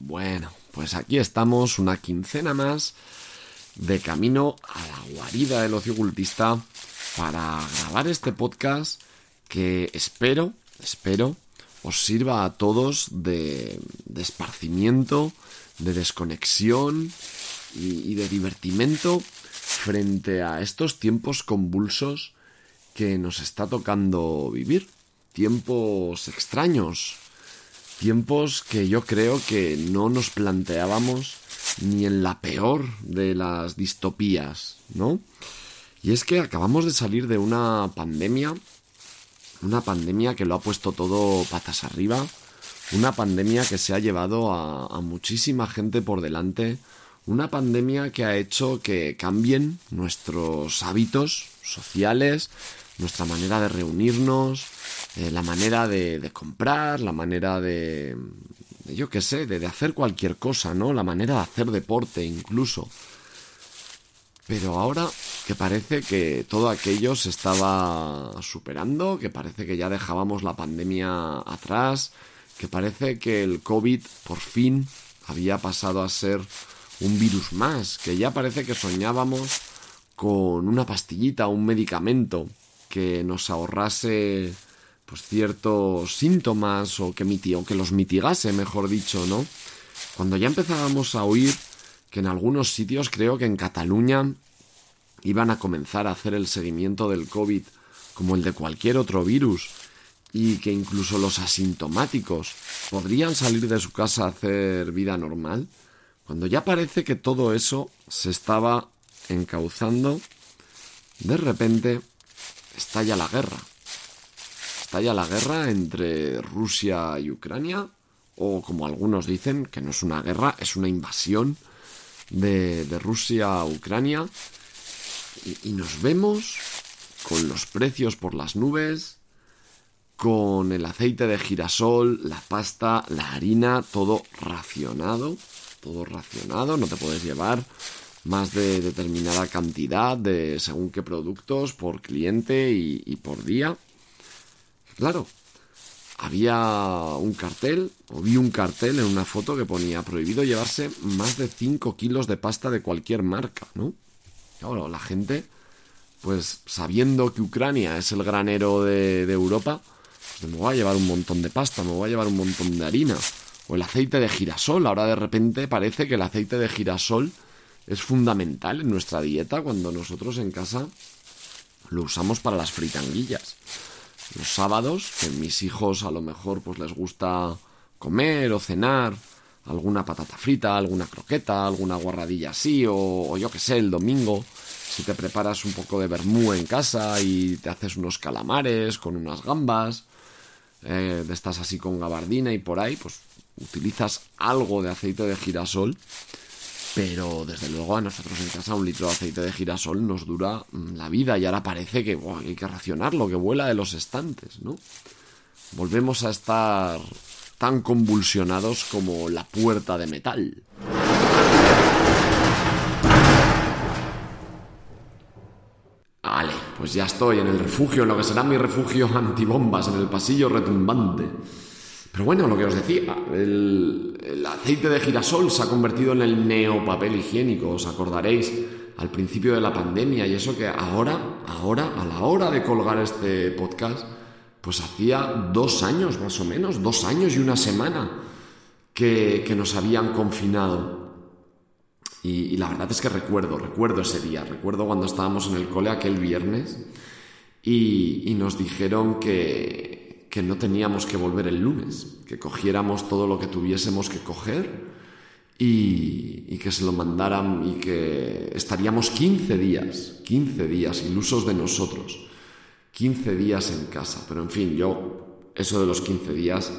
Bueno, pues aquí estamos una quincena más de camino a la guarida del ocio ocultista para grabar este podcast que espero, espero, os sirva a todos de, de esparcimiento, de desconexión y, y de divertimento frente a estos tiempos convulsos que nos está tocando vivir. Tiempos extraños, tiempos que yo creo que no nos planteábamos ni en la peor de las distopías, ¿no? Y es que acabamos de salir de una pandemia, una pandemia que lo ha puesto todo patas arriba, una pandemia que se ha llevado a, a muchísima gente por delante, una pandemia que ha hecho que cambien nuestros hábitos sociales, nuestra manera de reunirnos, eh, la manera de, de, comprar, la manera de, yo qué sé, de, de, hacer cualquier cosa, ¿no? La manera de hacer deporte incluso. Pero ahora que parece que todo aquello se estaba superando, que parece que ya dejábamos la pandemia atrás, que parece que el COVID por fin había pasado a ser un virus más, que ya parece que soñábamos con una pastillita, un medicamento que nos ahorrase pues ciertos síntomas o que, o que los mitigase, mejor dicho, ¿no? Cuando ya empezábamos a oír que en algunos sitios, creo que en Cataluña, iban a comenzar a hacer el seguimiento del COVID como el de cualquier otro virus y que incluso los asintomáticos podrían salir de su casa a hacer vida normal, cuando ya parece que todo eso se estaba encauzando, de repente estalla la guerra. Estalla la guerra entre Rusia y Ucrania, o como algunos dicen, que no es una guerra, es una invasión de, de Rusia a Ucrania. Y, y nos vemos con los precios por las nubes, con el aceite de girasol, la pasta, la harina, todo racionado, todo racionado, no te puedes llevar más de determinada cantidad de según qué productos por cliente y, y por día. Claro, había un cartel, o vi un cartel en una foto que ponía prohibido llevarse más de 5 kilos de pasta de cualquier marca, ¿no? Claro, la gente, pues sabiendo que Ucrania es el granero de, de Europa, pues me voy a llevar un montón de pasta, me voy a llevar un montón de harina. O el aceite de girasol, ahora de repente parece que el aceite de girasol es fundamental en nuestra dieta cuando nosotros en casa lo usamos para las fritanguillas. Los sábados, que mis hijos a lo mejor pues les gusta comer o cenar alguna patata frita, alguna croqueta, alguna guarradilla así, o, yo que sé, el domingo, si te preparas un poco de vermú en casa y te haces unos calamares con unas gambas, eh, de estas así con gabardina y por ahí, pues utilizas algo de aceite de girasol pero desde luego a nosotros en casa un litro de aceite de girasol nos dura la vida y ahora parece que hay que racionarlo, que vuela de los estantes, ¿no? Volvemos a estar tan convulsionados como la puerta de metal. Vale, pues ya estoy en el refugio, en lo que será mi refugio antibombas, en el pasillo retumbante. Pero bueno, lo que os decía, el, aceite de girasol se ha convertido en el neopapel higiénico, os acordaréis, al principio de la pandemia, y eso que ahora, ahora, a la hora de colgar este podcast, pues hacía dos años más o menos, dos años y una semana que, nos habían confinado. Y, la verdad es que recuerdo, recuerdo ese día, recuerdo cuando estábamos en el cole aquel viernes y nos dijeron que, que no teníamos que volver el lunes, que cogiéramos todo lo que tuviésemos que coger y, y, que se lo mandaran y que estaríamos 15 días, 15 días ilusos de nosotros, 15 días en casa. Pero en fin, yo eso de los 15 días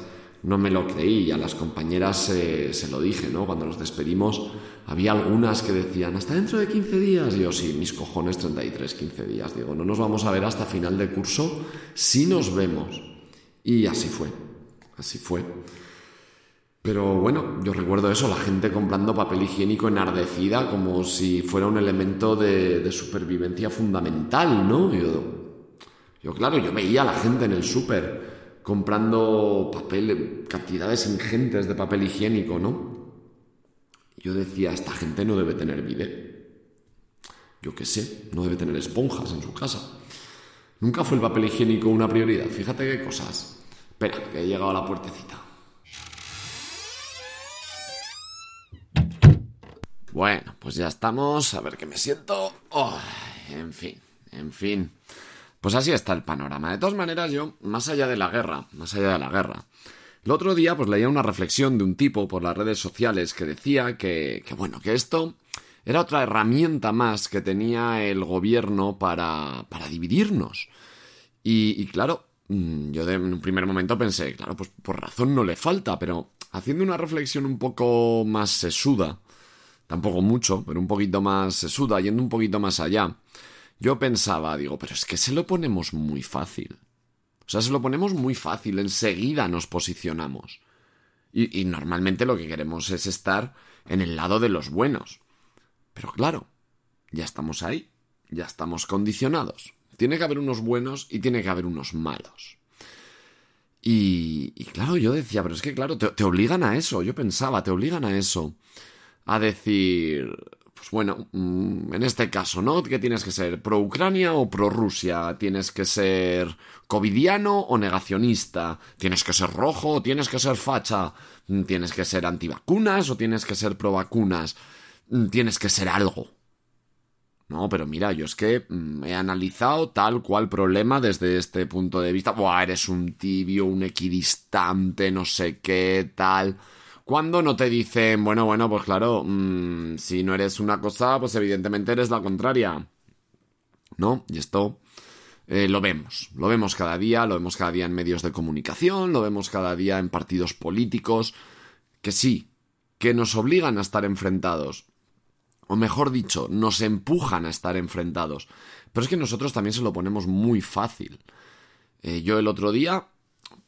no me lo creí y a las compañeras se lo dije, ¿no? Cuando nos despedimos, había algunas que decían, hasta dentro de 15 días. Y yo, sí, mis cojones, 33, 15 días. Digo, no nos vamos a ver hasta final de curso, si nos vemos. Y así fue, así fue. Pero bueno, yo recuerdo eso, la gente comprando papel higiénico enardecida como si fuera un elemento de, supervivencia fundamental, ¿no? Yo, yo, claro, yo veía a la gente en el súper comprando papel, cantidades ingentes de papel higiénico, ¿no? yo decía, esta gente no debe tener bidet. Yo qué sé, no debe tener esponjas en su casa. Nunca fue el papel higiénico una prioridad. Fíjate qué cosas. Espera, que he llegado a la puertecita. Bueno, pues ya estamos. A ver qué me siento. Oh, en fin, en fin. Pues así está el panorama. De todas maneras, yo, más allá de la guerra, más allá de la guerra, el otro día pues leía una reflexión de un tipo por las redes sociales que decía que, que bueno, que esto era otra herramienta más que tenía el gobierno para, para dividirnos. Y, claro, mm, yo de, en un primer momento pensé, claro, pues por razón no le falta, pero haciendo una reflexión un poco más sesuda, tampoco mucho, pero un poquito más sesuda, yendo un poquito más allá, yo pensaba, digo, pero es que se lo ponemos muy fácil. O sea, se lo ponemos muy fácil, enseguida nos posicionamos. Y, normalmente lo que queremos es estar en el lado de los buenos. Pero claro, ya estamos ahí, ya estamos condicionados. Tiene que haber unos buenos y tiene que haber unos malos. Y, claro, yo decía, pero es que claro, te, obligan a eso, yo pensaba, te obligan a eso. A decir, pues bueno, mm, en este caso, ¿no? ¿Qué tienes que ser? ¿Pro Ucrania o pro Rusia? ¿Tienes que ser covidiano o negacionista? ¿Tienes que ser rojo o tienes que ser facha? ¿Tienes que ser antivacunas o tienes que ser pro vacunas? Tienes que ser algo. No, pero mira, yo es que mm, he analizado tal cual problema desde este punto de vista. Buah, eres un tibio, un equidistante, no sé qué, tal. Cuando no te dicen, bueno, bueno, pues claro, mmm, si no eres una cosa, pues evidentemente eres la contraria. ¿No? Y esto eh, lo vemos, lo vemos cada día, lo vemos cada día en medios de comunicación, lo vemos cada día en partidos políticos, que sí, que nos obligan a estar enfrentados. O mejor dicho, nos empujan a estar enfrentados. Pero es que nosotros también se lo ponemos muy fácil. Eh, yo el otro día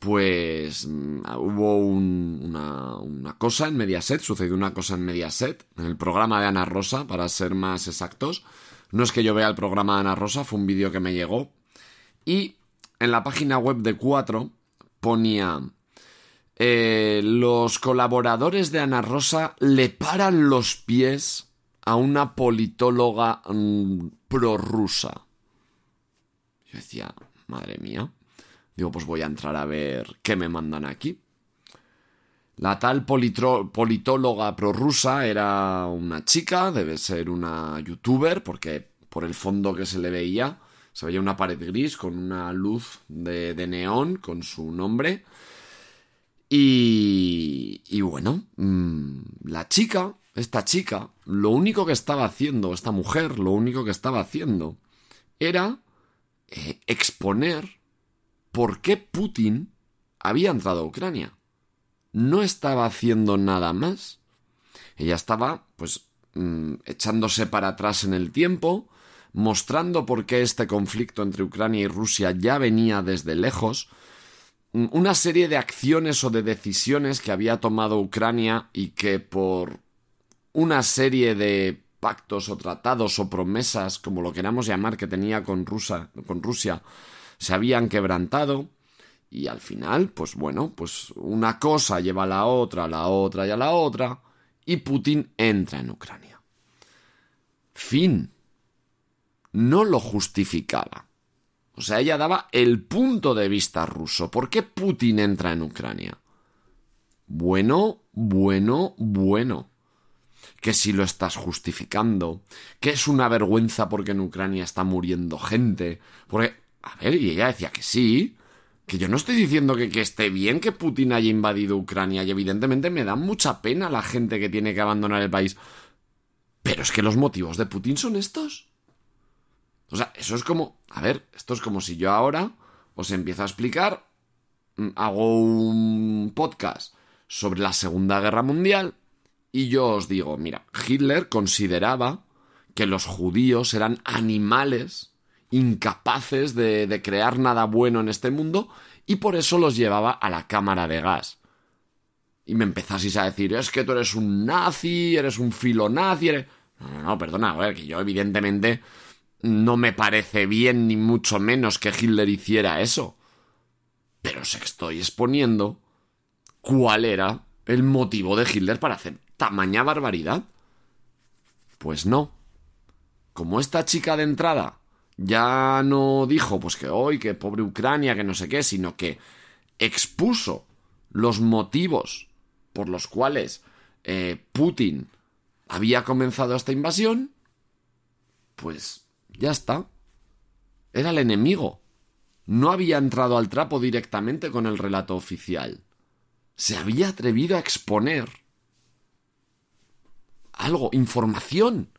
pues hubo un, una, una, cosa en Mediaset, sucedió una cosa en Mediaset, en el programa de Ana Rosa, para ser más exactos. No es que yo vea el programa de Ana Rosa, fue un vídeo que me llegó. Y en la página web de 4 ponía... Eh, los colaboradores de Ana Rosa le paran los pies a una politóloga mmm, prorrusa. Yo decía, madre mía. Digo, pues voy a entrar a ver qué me mandan aquí. La tal politóloga prorrusa era una chica, debe ser una youtuber, porque por el fondo que se le veía, se veía una pared gris con una luz de, de neón con su nombre. Y, y bueno, mmm, la chica, esta chica, lo único que estaba haciendo, esta mujer, lo único que estaba haciendo, era eh, exponer por qué Putin había entrado a Ucrania. No estaba haciendo nada más. Ella estaba, pues, mmm, echándose para atrás en el tiempo, mostrando por qué este conflicto entre Ucrania y Rusia ya venía desde lejos, una serie de acciones o de decisiones que había tomado Ucrania y que por una serie de pactos o tratados o promesas, como lo queramos llamar, que tenía con, con Rusia, se habían quebrantado y al final, pues bueno, pues una cosa lleva a la otra, a la otra y a la otra, y Putin entra en Ucrania. Fin. No lo justificaba. O sea, ella daba el punto de vista ruso. ¿Por qué Putin entra en Ucrania? Bueno, bueno, bueno. Que si lo estás justificando, que es una vergüenza porque en Ucrania está muriendo gente, porque a ver, y ella decía que sí, que yo no estoy diciendo que, que, esté bien que Putin haya invadido Ucrania y evidentemente me da mucha pena la gente que tiene que abandonar el país. Pero es que los motivos de Putin son estos. O sea, eso es como... A ver, esto es como si yo ahora os empiezo a explicar, mm, hago un podcast sobre la Segunda Guerra Mundial y yo os digo, mira, Hitler consideraba que los judíos eran animales incapaces de, de crear nada bueno en este mundo y por eso los llevaba a la cámara de gas. Y me empezaseis a decir, es que tú eres un nazi, eres un filonazi, eres... No, no, no, perdona, a ver, que yo evidentemente no me parece bien ni mucho menos que Hitler hiciera eso. Pero os estoy exponiendo cuál era el motivo de Hitler para hacer tamaña barbaridad. Pues no. Como esta chica de entrada ya no dijo, pues que hoy, que pobre Ucrania, que no sé qué, sino que expuso los motivos por los cuales eh, Putin había comenzado esta invasión, pues ya está. Era el enemigo. No había entrado al trapo directamente con el relato oficial. Se había atrevido a exponer algo, información,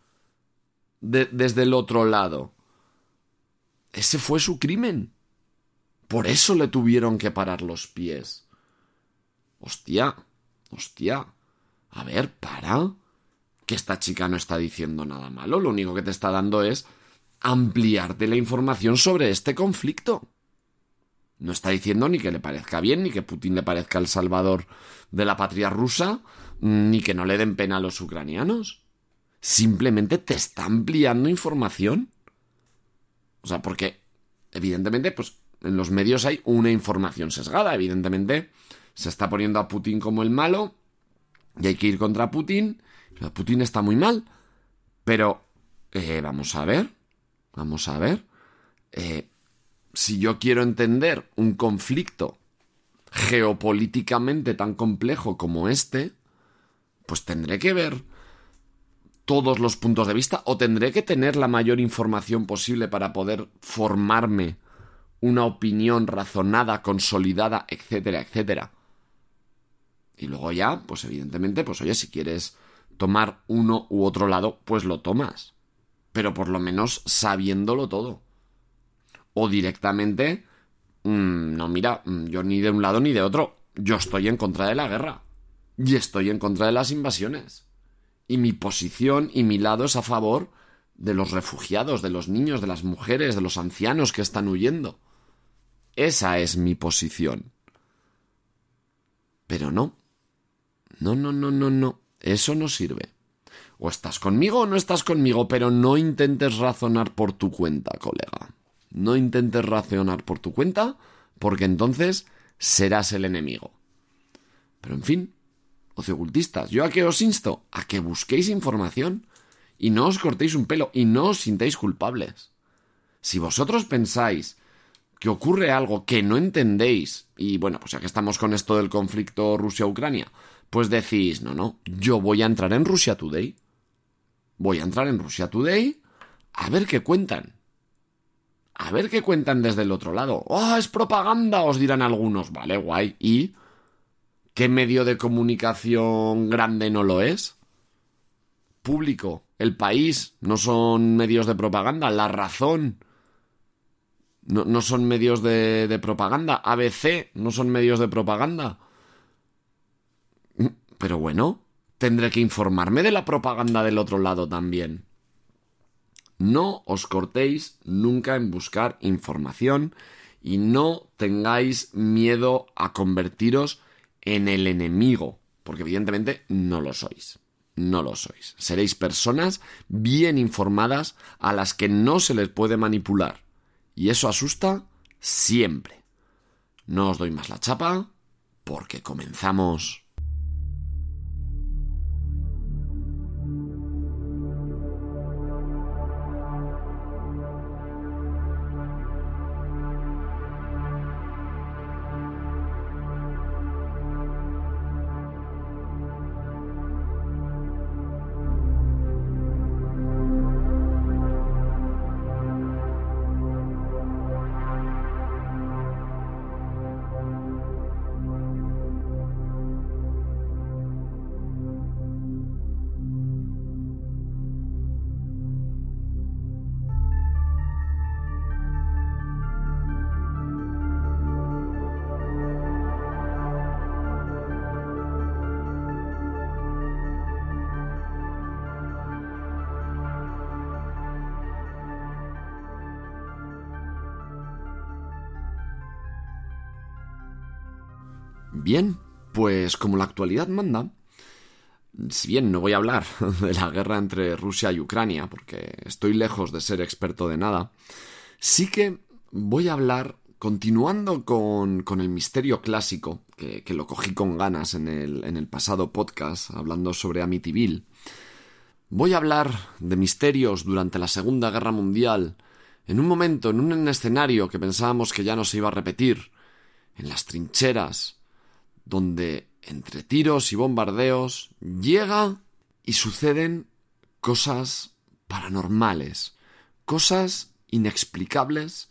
desde el otro lado. Ese fue su crimen. Por eso le tuvieron que parar los pies. Hostia, hostia. A ver, para. Que esta chica no está diciendo nada malo. Lo único que te está dando es ampliarte la información sobre este conflicto. No está diciendo ni que le parezca bien, ni que Putin le parezca el salvador de la patria rusa, ni que no le den pena a los ucranianos. Simplemente te está ampliando información. O sea, porque evidentemente, pues en los medios hay una información sesgada. Evidentemente, se está poniendo a Putin como el malo y hay que ir contra Putin. Putin está muy mal. Pero, eh, vamos a ver, vamos a ver. Eh, si yo quiero entender un conflicto geopolíticamente tan complejo como este, pues tendré que ver todos los puntos de vista o tendré que tener la mayor información posible para poder formarme una opinión razonada, consolidada, etcétera, etcétera. Y luego ya, pues evidentemente, pues oye, si quieres tomar uno u otro lado, pues lo tomas. Pero por lo menos sabiéndolo todo o directamente, mm, no, mira, mm, yo ni de un lado ni de otro, yo estoy en contra de la guerra y estoy en contra de las invasiones. Y mi posición y mi lado es a favor de los refugiados, de los niños, de las mujeres, de los ancianos que están huyendo. Esa es mi posición. Pero no. No, no, no, no, no. Eso no sirve. O estás conmigo o no estás conmigo, pero no intentes razonar por tu cuenta, colega. No intentes racionar por tu cuenta, porque entonces serás el enemigo. Pero en fin, ociocultistas, ¿yo a qué os insto? A que busquéis información y no os cortéis un pelo y no os sintáis culpables. Si vosotros pensáis que ocurre algo que no entendéis, y bueno, pues ya que estamos con esto del conflicto Rusia-Ucrania, pues decís, no, no, yo voy a entrar en Rusia Today. Voy a entrar en Rusia Today a ver qué cuentan. A ver qué cuentan desde el otro lado. ¡Oh, es propaganda! Os dirán algunos. Vale, guay. ¿Y qué medio de comunicación grande no lo es? Público. El país. No son medios de propaganda. La razón. No, son medios de, de propaganda. ABC. No son medios de propaganda. Pero bueno, tendré que informarme de la propaganda del otro lado también. No os cortéis nunca en buscar información y no tengáis miedo a convertiros en el enemigo, porque evidentemente no lo sois. No lo sois. Seréis personas bien informadas a las que no se les puede manipular. Y eso asusta siempre. No os doy más la chapa, porque comenzamos. Pues como la actualidad manda, si bien no voy a hablar de la guerra entre Rusia y Ucrania, porque estoy lejos de ser experto de nada, sí que voy a hablar continuando con, el misterio clásico, que, lo cogí con ganas en el, en el pasado podcast, hablando sobre Amityville, voy a hablar de misterios durante la Segunda Guerra Mundial, en un momento, en un escenario que pensábamos que ya no se iba a repetir, en las trincheras, donde entre tiros y bombardeos llega y suceden cosas paranormales, cosas inexplicables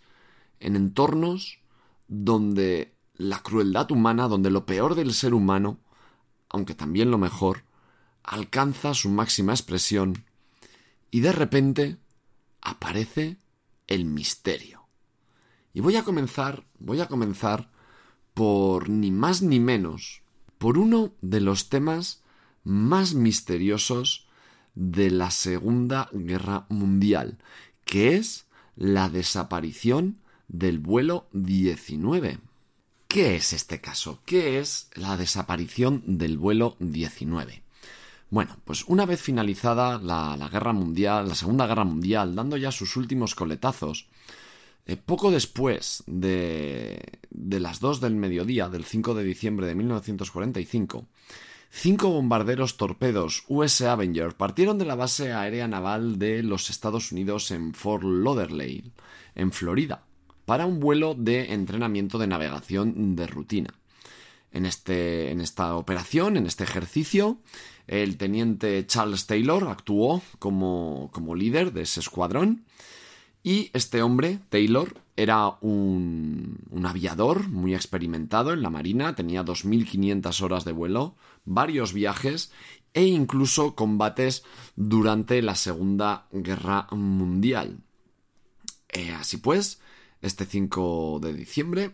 en entornos donde la crueldad humana, donde lo peor del ser humano, aunque también lo mejor, alcanza su máxima expresión y de repente aparece el misterio. Y voy a comenzar, voy a comenzar por ni más ni menos, por uno de los temas más misteriosos de la Segunda Guerra Mundial, que es la desaparición del vuelo 19. ¿Qué es este caso? ¿Qué es la desaparición del vuelo 19? Bueno, pues una vez finalizada la, guerra mundial, la Segunda Guerra Mundial, dando ya sus últimos coletazos, eh, poco después de, las 2 del mediodía del 5 de diciembre de 1945, cinco bombarderos torpedos US Avenger partieron de la base aérea naval de los Estados Unidos en Fort Lauderdale, en Florida, para un vuelo de entrenamiento de navegación de rutina. En, este, esta operación, en este ejercicio, el teniente Charles Taylor actuó como líder de ese escuadrón y este hombre, Taylor, era un, aviador muy experimentado en la Marina, tenía 2.500 horas de vuelo, varios viajes e incluso combates durante la Segunda Guerra Mundial. Eh, así pues, este 5 de diciembre,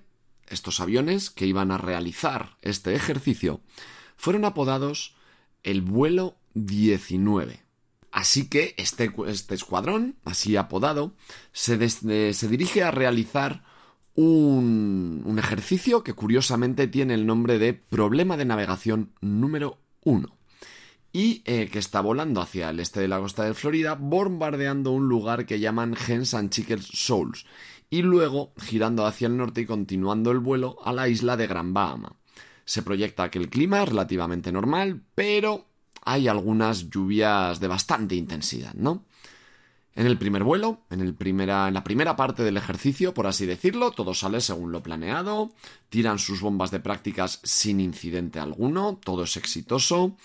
estos aviones que iban a realizar este ejercicio fueron apodados el vuelo 19. Así que este, este escuadrón, así apodado, se, dirige a realizar un, ejercicio que curiosamente tiene el nombre de Problema de Navegación número 1 y eh, que está volando hacia el este de la costa de Florida, bombardeando un lugar que llaman Hens and Chicken Souls y luego girando hacia el norte y continuando el vuelo a la isla de Gran Bahama. Se proyecta que el clima es relativamente normal, pero hay algunas lluvias de bastante intensidad, ¿no? En el primer vuelo, en, el primera, en la primera parte del ejercicio, por así decirlo, todo sale según lo planeado, tiran sus bombas de prácticas sin incidente alguno, todo es exitoso,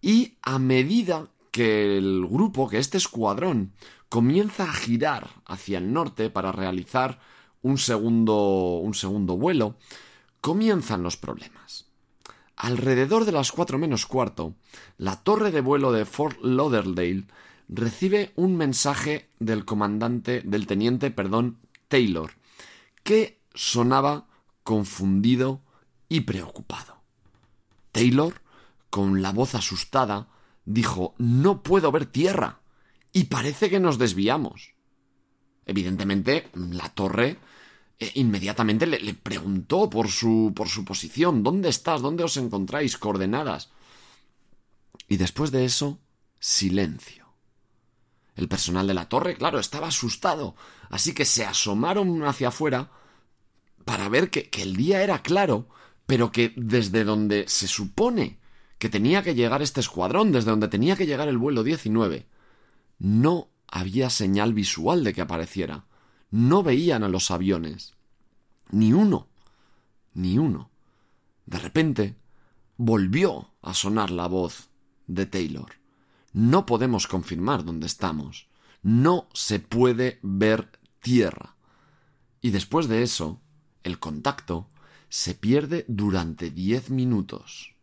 y a medida que el grupo, que este escuadrón, comienza a girar hacia el norte para realizar un segundo, un segundo vuelo, comienzan los problemas. Alrededor de las cuatro menos cuarto, la torre de vuelo de Fort Lauderdale recibe un mensaje del comandante, del teniente, perdón, Taylor, que sonaba confundido y preocupado. Taylor, con la voz asustada, dijo No puedo ver tierra y parece que nos desviamos. Evidentemente, la torre inmediatamente le, le, preguntó por su, por su posición. ¿Dónde estás? ¿Dónde os encontráis? Coordenadas. Y después de eso, silencio. El personal de la torre, claro, estaba asustado, así que se asomaron hacia afuera para ver que, que el día era claro, pero que desde donde se supone que tenía que llegar este escuadrón, desde donde tenía que llegar el vuelo 19, no había señal visual de que apareciera. No veían a los aviones. Ni uno. Ni uno. De repente, volvió a sonar la voz de Taylor. No podemos confirmar dónde estamos. No se puede ver tierra. Y después de eso, el contacto se pierde durante diez minutos.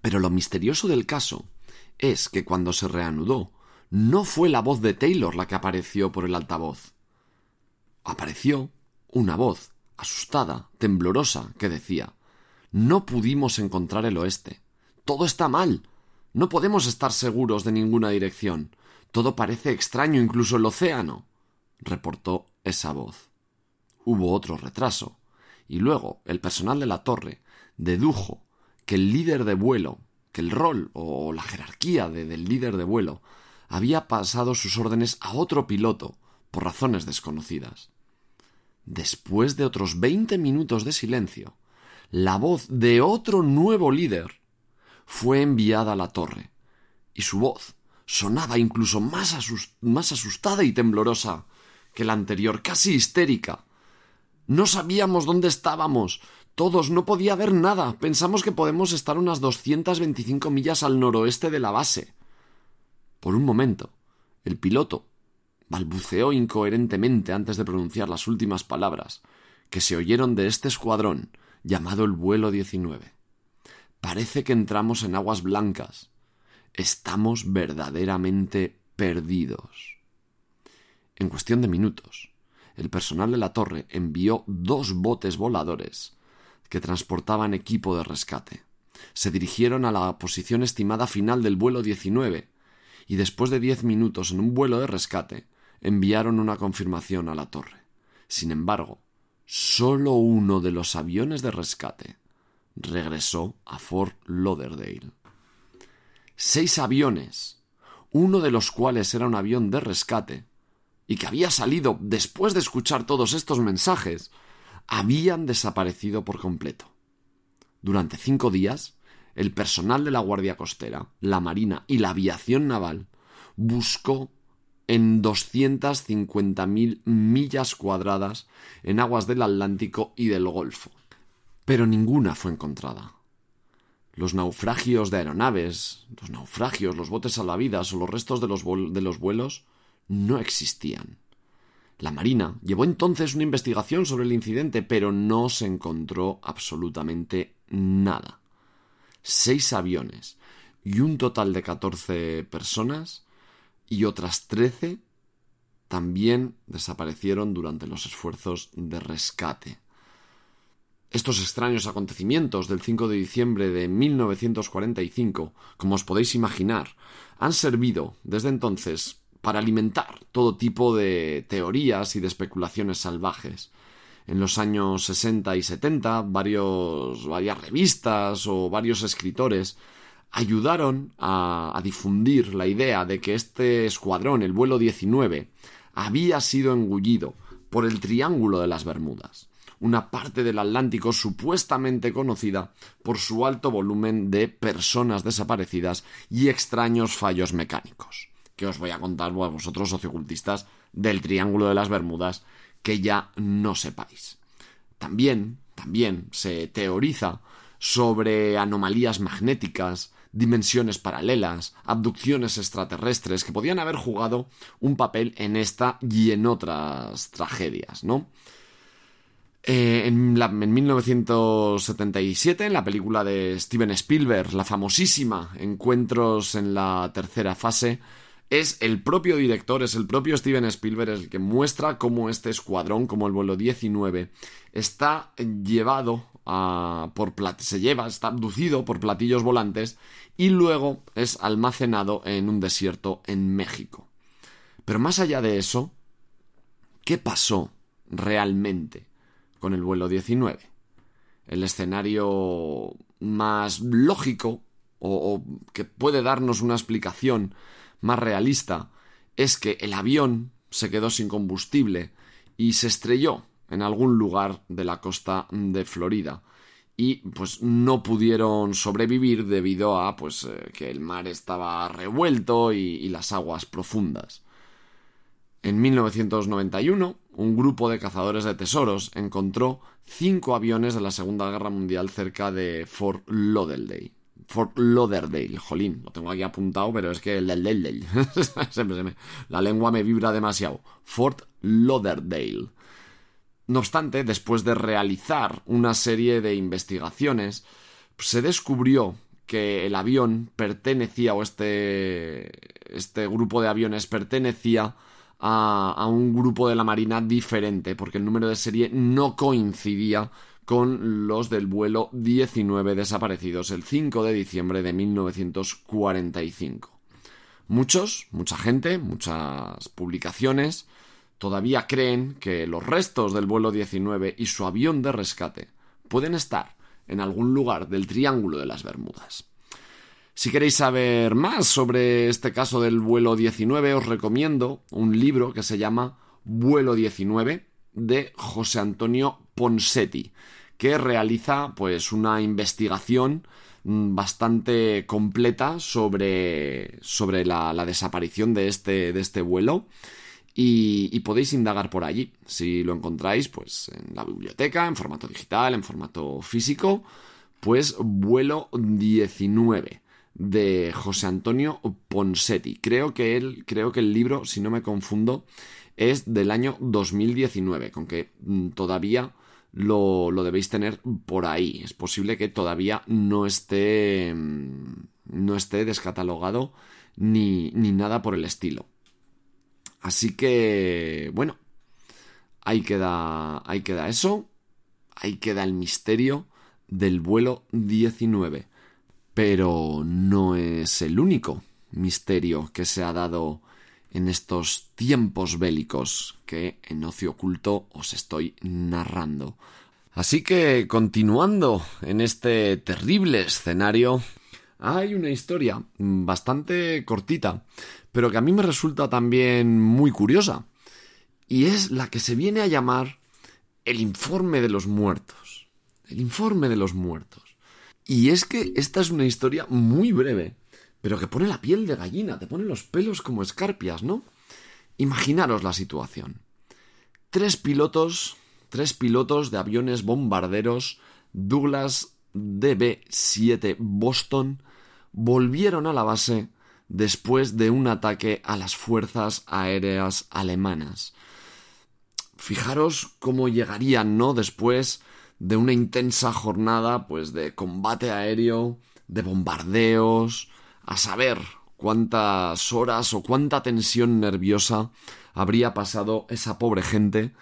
Pero lo misterioso del caso es que cuando se reanudó, no fue la voz de Taylor la que apareció por el altavoz. Apareció una voz, asustada, temblorosa, que decía No pudimos encontrar el oeste. Todo está mal. No podemos estar seguros de ninguna dirección. Todo parece extraño, incluso el océano. reportó esa voz. Hubo otro retraso, y luego el personal de la torre dedujo que el líder de vuelo, que el rol o la jerarquía del líder de vuelo había pasado sus órdenes a otro piloto por razones desconocidas. Después de otros veinte minutos de silencio, la voz de otro nuevo líder fue enviada a la torre, y su voz sonaba incluso más, más asustada y temblorosa que la anterior, casi histérica. No sabíamos dónde estábamos. Todos no podía ver nada. Pensamos que podemos estar unas 225 millas al noroeste de la base. Por un momento, el piloto balbuceó incoherentemente antes de pronunciar las últimas palabras que se oyeron de este escuadrón llamado el vuelo 19. Parece que entramos en aguas blancas. Estamos verdaderamente perdidos. En cuestión de minutos, el personal de la torre envió dos botes voladores que transportaban equipo de rescate. Se dirigieron a la posición estimada final del vuelo 19 y después de diez minutos en un vuelo de rescate enviaron una confirmación a la torre. Sin embargo, solo uno de los aviones de rescate regresó a Fort Lauderdale. Seis aviones, uno de los cuales era un avión de rescate, y que había salido después de escuchar todos estos mensajes, habían desaparecido por completo. Durante cinco días, el personal de la Guardia Costera, la Marina y la Aviación Naval buscó en 250.000 millas cuadradas en aguas del Atlántico y del Golfo. Pero ninguna fue encontrada. Los naufragios de aeronaves, los naufragios, los botes salvavidas o los restos de los, de los vuelos no existían. La Marina llevó entonces una investigación sobre el incidente, pero no se encontró absolutamente nada. Seis aviones y un total de catorce personas y otras trece también desaparecieron durante los esfuerzos de rescate. Estos extraños acontecimientos del 5 de diciembre de 1945, como os podéis imaginar, han servido desde entonces para alimentar todo tipo de teorías y de especulaciones salvajes. En los años 60 y 70, varios, varias revistas o varios escritores ayudaron a, a, difundir la idea de que este escuadrón, el vuelo 19, había sido engullido por el Triángulo de las Bermudas, una parte del Atlántico supuestamente conocida por su alto volumen de personas desaparecidas y extraños fallos mecánicos que os voy a contar vosotros sociocultistas del Triángulo de las Bermudas que ya no sepáis. También, también se teoriza sobre anomalías magnéticas, dimensiones paralelas, abducciones extraterrestres que podían haber jugado un papel en esta y en otras tragedias, ¿no? Eh, en, en, 1977, en la película de Steven Spielberg, la famosísima Encuentros en la tercera fase, es el propio director, es el propio Steven Spielberg el que muestra cómo este escuadrón, como el vuelo 19, está llevado a, por se lleva, está abducido por platillos volantes y luego es almacenado en un desierto en México. Pero más allá de eso, ¿qué pasó realmente con el vuelo 19? El escenario más lógico o, o que puede darnos una explicación más realista es que el avión se quedó sin combustible y se estrelló en algún lugar de la costa de Florida y pues no pudieron sobrevivir debido a pues eh, que el mar estaba revuelto y, y las aguas profundas. En 1991, un grupo de cazadores de tesoros encontró cinco aviones de la Segunda Guerra Mundial cerca de Fort Lauderdale. Fort Lauderdale, jolín, lo tengo aquí apuntado, pero es que el la lengua me vibra demasiado. Fort Lauderdale. No obstante, después de realizar una serie de investigaciones, se descubrió que el avión pertenecía, o este, este grupo de aviones pertenecía a, a un grupo de la Marina diferente, porque el número de serie no coincidía con los del vuelo 19 desaparecidos el 5 de diciembre de 1945. Muchos, mucha gente, muchas publicaciones todavía creen que los restos del vuelo 19 y su avión de rescate pueden estar en algún lugar del Triángulo de las Bermudas. Si queréis saber más sobre este caso del vuelo 19, os recomiendo un libro que se llama Vuelo 19, de José Antonio Ponsetti, que realiza pues una investigación mm, bastante completa sobre, sobre la, desaparición de este, de este vuelo. Y, podéis indagar por allí. Si lo encontráis, pues en la biblioteca, en formato digital, en formato físico, pues vuelo 19 de José Antonio Ponsetti. Creo que creo que el libro, si no me confundo, es del año 2019, con que mm, todavía lo, lo, debéis tener por ahí. Es posible que todavía no esté, mm, no esté descatalogado ni, ni nada por el estilo. Así que, bueno, ahí queda, ahí queda eso, ahí queda el misterio del vuelo 19. Pero no es el único misterio que se ha dado en estos tiempos bélicos que en Ocio Oculto os estoy narrando. Así que, continuando en este terrible escenario, hay una historia bastante cortita, pero que a mí me resulta también muy curiosa, y es la que se viene a llamar el informe de los muertos. El informe de los muertos. Y es que esta es una historia muy breve, pero que pone la piel de gallina, te pone los pelos como escarpias, ¿no? Imaginaros la situación. Tres pilotos, tres pilotos de aviones bombarderos Douglas DB-7 Boston volvieron a la base después de un ataque a las fuerzas aéreas alemanas. Fijaros cómo llegarían, ¿no? Después de una intensa jornada, pues, de combate aéreo, de bombardeos, a saber cuántas horas o cuánta tensión nerviosa habría pasado esa pobre gente.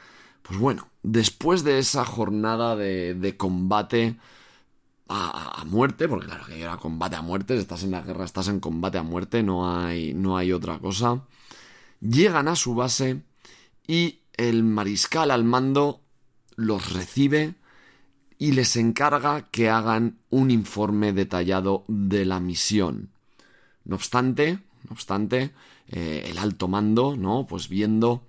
Pues bueno, después de esa jornada de, combate a, muerte, porque claro que era combate a muerte, estás en la guerra, estás en combate a muerte, no hay, no hay otra cosa. Llegan a su base y el mariscal al mando los recibe y les encarga que hagan un informe detallado de la misión. No obstante, no obstante, eh, el alto mando, ¿no? Pues viendo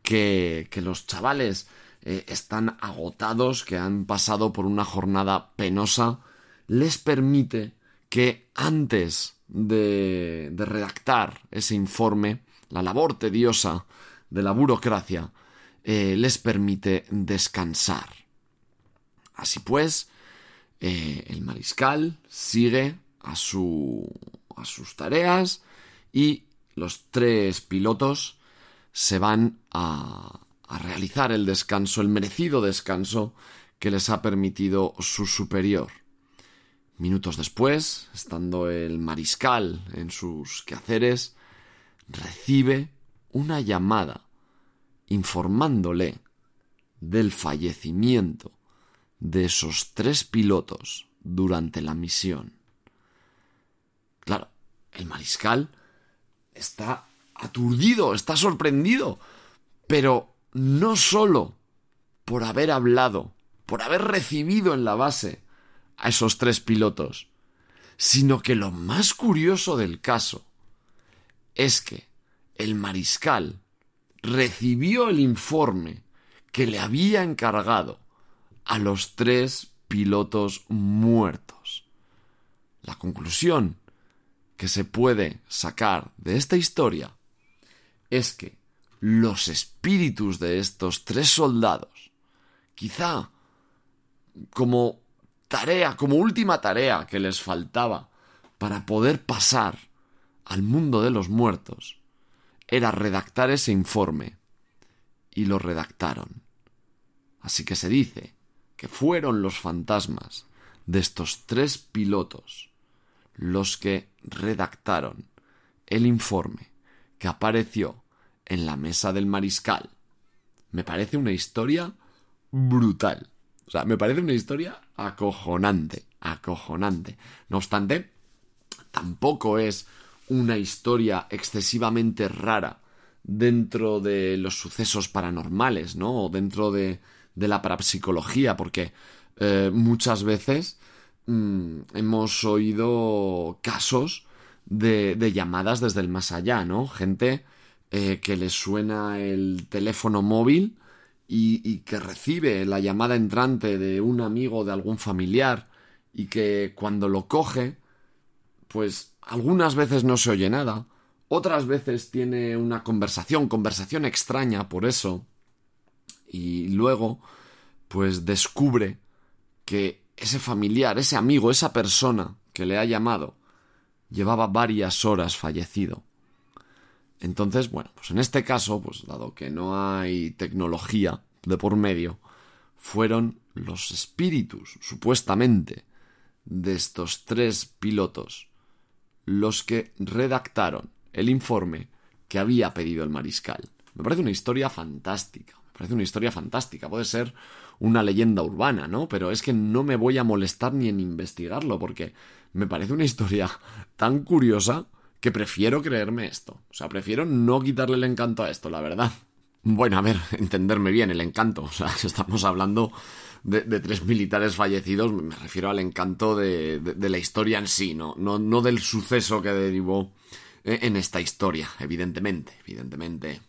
que, los chavales eh, están agotados, que han pasado por una jornada penosa, les permite que antes de, de redactar ese informe, la labor tediosa de la burocracia, eh, les permite descansar. Así pues, el mariscal sigue a su a sus tareas y los tres pilotos se van a, a realizar el descanso, el merecido descanso que les ha permitido su superior. Minutos después, estando el mariscal en sus quehaceres, recibe una llamada informándole del fallecimiento de esos tres pilotos durante la misión. Claro, el mariscal está aturdido, está sorprendido, pero no solo por haber hablado, por haber recibido en la base a esos tres pilotos, sino que lo más curioso del caso es que el mariscal recibió el informe que le había encargado a los tres pilotos muertos. La conclusión que se puede sacar de esta historia es que los espíritus de estos tres soldados, quizá como tarea, como última tarea que les faltaba para poder pasar al mundo de los muertos, era redactar ese informe. Y lo redactaron. Así que se dice que fueron los fantasmas de estos tres pilotos los que redactaron el informe que apareció en la mesa del mariscal. Me parece una historia brutal. O sea, me parece una historia acojonante, acojonante. No obstante, tampoco es una historia excesivamente rara dentro de los sucesos paranormales, ¿no? O dentro de, de la parapsicología, porque eh, muchas veces Mm, hemos oído casos de, llamadas desde el más allá, ¿no? Gente eh, que les suena el teléfono móvil y, que recibe la llamada entrante de un amigo, de algún familiar, y que cuando lo coge, pues algunas veces no se oye nada, otras veces tiene una conversación, conversación extraña por eso, y luego, pues descubre que ese familiar, ese amigo, esa persona que le ha llamado, llevaba varias horas fallecido. Entonces, bueno, pues en este caso, pues dado que no hay tecnología de por medio, fueron los espíritus, supuestamente, de estos tres pilotos los que redactaron el informe que había pedido el mariscal. Me parece una historia fantástica, me parece una historia fantástica, puede ser una leyenda urbana, ¿no? Pero es que no me voy a molestar ni en investigarlo, porque me parece una historia tan curiosa que prefiero creerme esto. O sea, prefiero no quitarle el encanto a esto, la verdad. Bueno, a ver, entenderme bien, el encanto. O sea, estamos hablando de, tres militares fallecidos, me refiero al encanto de, de, la historia en sí, ¿no? ¿no? No del suceso que derivó eh, en esta historia, evidentemente, evidentemente.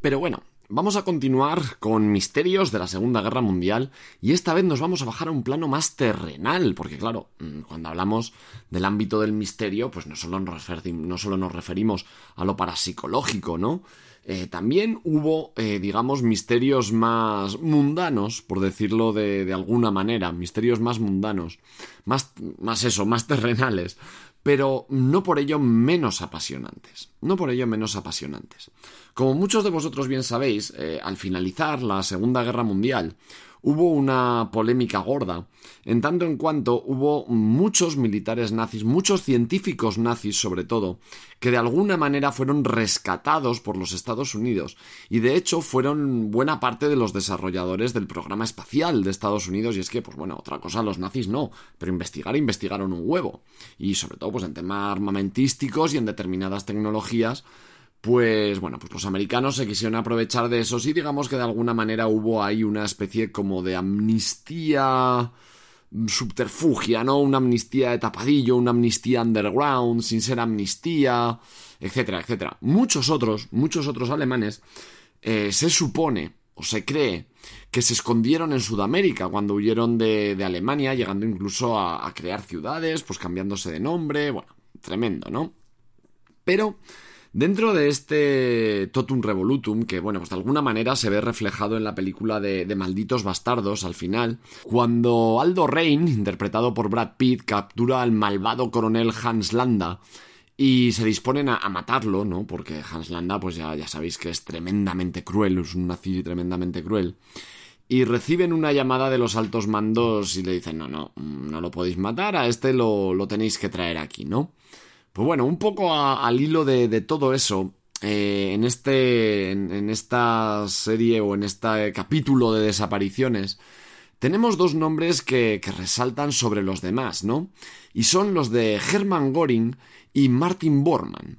Pero bueno, Vamos a continuar con misterios de la Segunda Guerra Mundial y esta vez nos vamos a bajar a un plano más terrenal, porque claro, mm, cuando hablamos del ámbito del misterio, pues no solo nos, no solo nos referimos a lo parapsicológico, ¿no? Eh, también hubo, eh, digamos, misterios más mundanos, por decirlo de, de, alguna manera, misterios más mundanos, más, más eso, más terrenales, pero no por ello menos apasionantes, no por ello menos apasionantes. Como muchos de vosotros bien sabéis, eh, al finalizar la Segunda Guerra Mundial, hubo una polémica gorda, en tanto en cuanto hubo muchos militares nazis, muchos científicos nazis sobre todo, que de alguna manera fueron rescatados por los Estados Unidos, y de hecho fueron buena parte de los desarrolladores del programa espacial de Estados Unidos, y es que, pues bueno, otra cosa los nazis no, pero investigar investigaron un huevo, y sobre todo pues en temas armamentísticos y en determinadas tecnologías, pues bueno, pues los americanos se quisieron aprovechar de eso y digamos que de alguna manera hubo ahí una especie como de amnistía subterfugia, ¿no? Una amnistía de tapadillo, una amnistía underground, sin ser amnistía, etcétera, etcétera. Muchos otros, muchos otros alemanes, eh, se supone o se cree que se escondieron en Sudamérica cuando huyeron de, Alemania, llegando incluso a crear ciudades, pues cambiándose de nombre, bueno, tremendo, ¿no? Pero Dentro de este Totum Revolutum, que bueno, pues de alguna manera se ve reflejado en la película de, Malditos Bastardos al final, cuando Aldo Rain, interpretado por Brad Pitt, captura al malvado coronel Hans Landa, y se disponen a, matarlo, ¿no? Porque Hans Landa, pues ya, ya sabéis que es tremendamente cruel, es un nazi tremendamente cruel. Y reciben una llamada de los altos mandos y le dicen, no, no, no lo podéis matar, a este lo, lo tenéis que traer aquí, ¿no? Pues bueno, un poco al hilo de, todo eso, eh, en, este, en, esta serie o en este capítulo de desapariciones, tenemos dos nombres que, que, resaltan sobre los demás, ¿no? Y son los de Hermann Göring y Martin Bormann.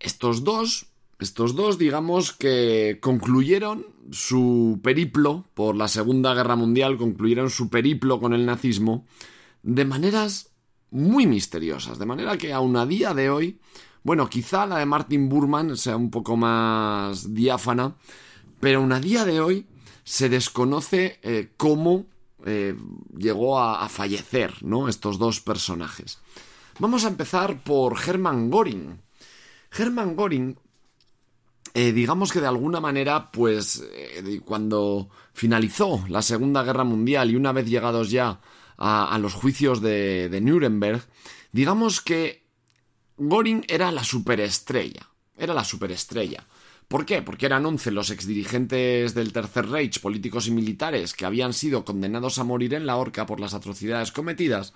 Estos dos, estos dos, digamos que concluyeron su periplo por la Segunda Guerra Mundial, concluyeron su periplo con el nazismo de maneras muy misteriosas, de manera que aún a día de hoy, bueno, quizá la de Martin Burman sea un poco más diáfana, pero aún a día de hoy se desconoce eh, cómo eh, llegó a, fallecer, ¿no? Estos dos personajes. Vamos a empezar por Hermann Göring. Hermann Göring, eh, digamos que de alguna manera, pues, cuando finalizó la Segunda Guerra Mundial y una vez llegados ya a, los juicios de, Nuremberg, digamos que Göring era la superestrella. Era la superestrella. ¿Por qué? Porque eran once los exdirigentes del Tercer Reich, políticos y militares, que habían sido condenados a morir en la horca por las atrocidades cometidas,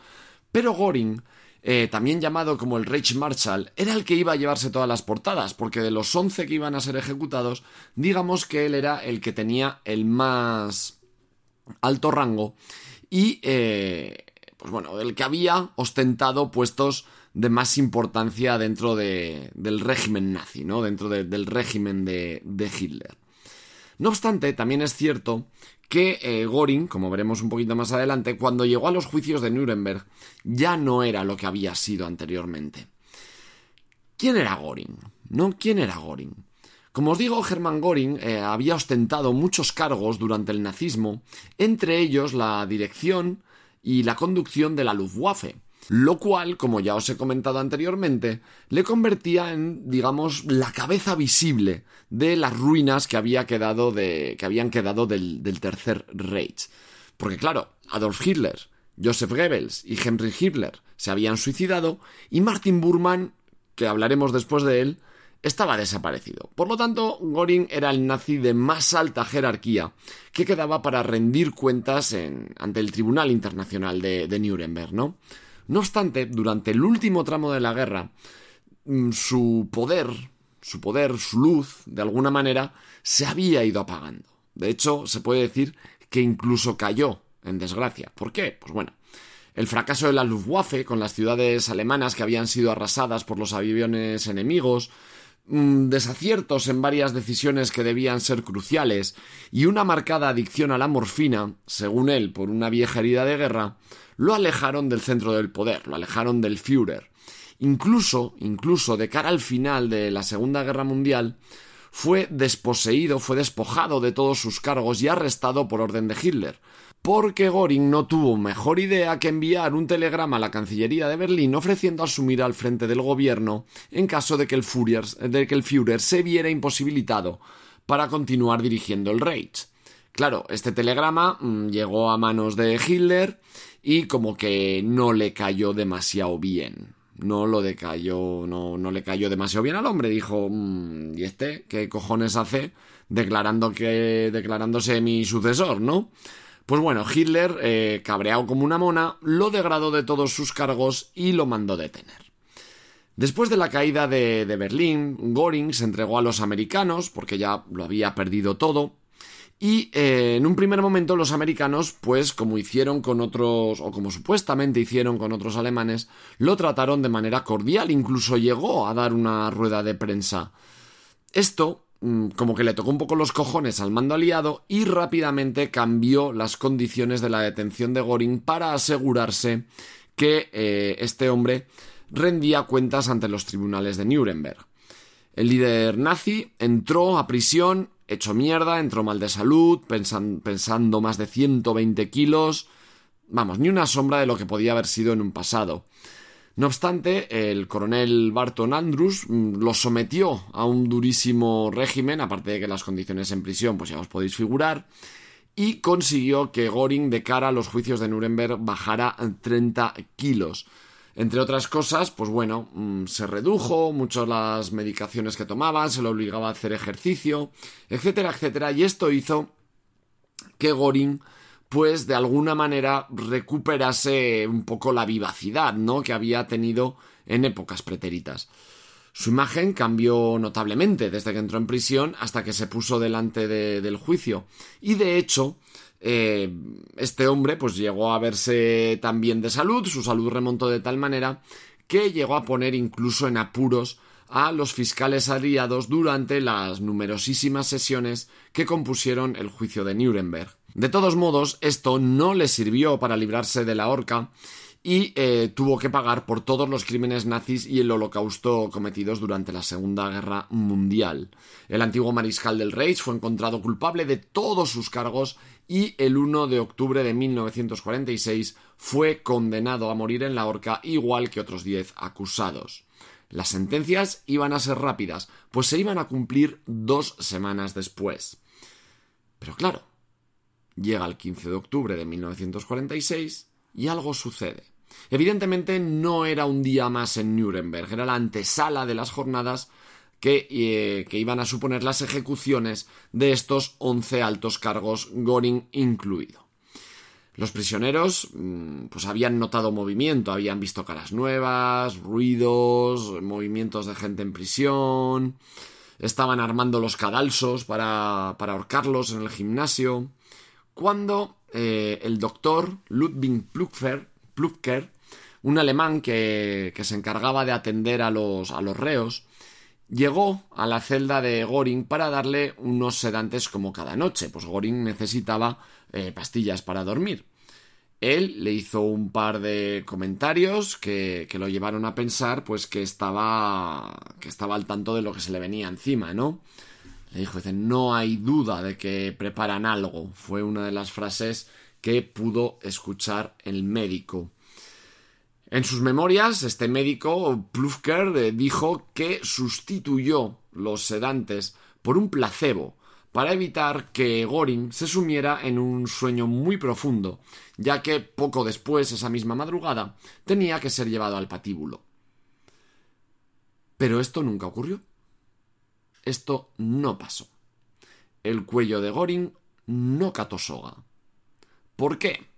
pero Göring, eh, también llamado como el Reich Marshal, era el que iba a llevarse todas las portadas, porque de los once que iban a ser ejecutados, digamos que él era el que tenía el más alto rango y, eh, pues bueno, el que había ostentado puestos de más importancia dentro de, del régimen nazi, ¿no? Dentro del régimen de, Hitler. No obstante, también es cierto que eh, Göring, como veremos un poquito más adelante, cuando llegó a los juicios de Nuremberg, ya no era lo que había sido anteriormente. ¿Quién era Göring? ¿No? ¿Quién era Göring? Como os digo, Hermann Göring eh, había ostentado muchos cargos durante el nazismo, entre ellos la dirección y la conducción de la Luftwaffe, lo cual, como ya os he comentado anteriormente, le convertía en, digamos, la cabeza visible de las ruinas que, había quedado de, que habían quedado del, del Tercer Reich. Porque claro, Adolf Hitler, Joseph Goebbels y Henry Hitler se habían suicidado y Martin Burman, que hablaremos después de él, estaba desaparecido. Por lo tanto, Göring era el nazi de más alta jerarquía que quedaba para rendir cuentas ante el Tribunal Internacional de, de Nuremberg, ¿no? No obstante, durante el último tramo de la guerra, mm, su poder, su poder, su luz, de alguna manera, se había ido apagando. De hecho, se puede decir que incluso cayó en desgracia. ¿Por qué? Pues bueno, el fracaso de la Luftwaffe con las ciudades alemanas que habían sido arrasadas por los aviones enemigos, mm, desaciertos en varias decisiones que debían ser cruciales y una marcada adicción a la morfina, según él, por una vieja herida de guerra, lo alejaron del centro del poder, lo alejaron del Führer. Incluso, incluso de cara al final de la Segunda Guerra Mundial, fue desposeído, fue despojado de todos sus cargos y arrestado por orden de Hitler, porque Göring no tuvo mejor idea que enviar un telegrama a la Cancillería de Berlín ofreciendo asumir al frente del gobierno en caso de que el Führer, se viera imposibilitado para continuar dirigiendo el Reich. Claro, este telegrama mm, llegó a manos de Hitler y como que no le cayó demasiado bien. No lo decayó, no, no le cayó demasiado bien al hombre. Dijo, mm, ¿y este qué cojones hace declarando que, declarándose mi sucesor, no? Pues bueno, Hitler, eh, cabreado como una mona, lo degradó de todos sus cargos y lo mandó detener. Después de la caída de, Berlín, Göring se entregó a los americanos, porque ya lo había perdido todo, y eh, en un primer momento los americanos, pues como hicieron con otros, o como supuestamente hicieron con otros alemanes, lo trataron de manera cordial, incluso llegó a dar una rueda de prensa. Esto como que le tocó un poco los cojones al mando aliado y rápidamente cambió las condiciones de la detención de Göring para asegurarse que eh, este hombre rendía cuentas ante los tribunales de Nuremberg. El líder nazi entró a prisión, hecho mierda, entró mal de salud, pensando más de 120 kilos, vamos, ni una sombra de lo que podía haber sido en un pasado. No obstante, el coronel Barton Andrews mm, lo sometió a un durísimo régimen, aparte de que las condiciones en prisión, pues ya os podéis figurar, y consiguió que Göring, de cara a los juicios de Nuremberg, bajara 30 kilos. Entre otras cosas, pues bueno, mm, se redujo mucho las medicaciones que tomaba, se le obligaba a hacer ejercicio, etcétera, etcétera, y esto hizo que Göring pues de alguna manera recuperase un poco la vivacidad, ¿no? que había tenido en épocas pretéritas. Su imagen cambió notablemente desde que entró en prisión hasta que se puso delante del juicio. Y de hecho, eh, este hombre pues llegó a verse tan bien de salud, su salud remontó de tal manera que llegó a poner incluso en apuros a los fiscales aliados durante las numerosísimas sesiones que compusieron el juicio de Nuremberg. De todos modos, esto no le sirvió para librarse de la horca y eh, tuvo que pagar por todos los crímenes nazis y el holocausto cometidos durante la Segunda Guerra Mundial. El antiguo mariscal del Reich fue encontrado culpable de todos sus cargos y el 1 de octubre de 1946 fue condenado a morir en la horca igual que otros 10 acusados. Las sentencias iban a ser rápidas, pues se iban a cumplir dos semanas después. Pero claro, llega el 15 de octubre de 1946 y algo sucede. Evidentemente no era un día más en Nuremberg, era la antesala de las jornadas que, eh, iban a suponer las ejecuciones de estos 11 altos cargos, Göring incluido. Los prisioneros mm, pues habían notado movimiento, habían visto caras nuevas, ruidos, movimientos de gente en prisión, estaban armando los cadalsos para, para ahorcarlos en el gimnasio, cuando eh, el doctor Ludwig Plupker, un alemán que, que, se encargaba de atender a los, a los reos, llegó a la celda de Goring para darle unos sedantes como cada noche, pues Goring necesitaba eh, pastillas para dormir. Él le hizo un par de comentarios que, que, lo llevaron a pensar pues que estaba que estaba al tanto de lo que se le venía encima, ¿no? Dijo, dice, no hay duda de que preparan algo. Fue una de las frases que pudo escuchar el médico. En sus memorias, este médico, Plufker, eh, dijo que sustituyó los sedantes por un placebo para evitar que Goring se sumiera en un sueño muy profundo, ya que poco después, esa misma madrugada, tenía que ser llevado al patíbulo. Pero esto nunca ocurrió. Esto no pasó. El cuello de Goring no cató soga. ¿Por qué?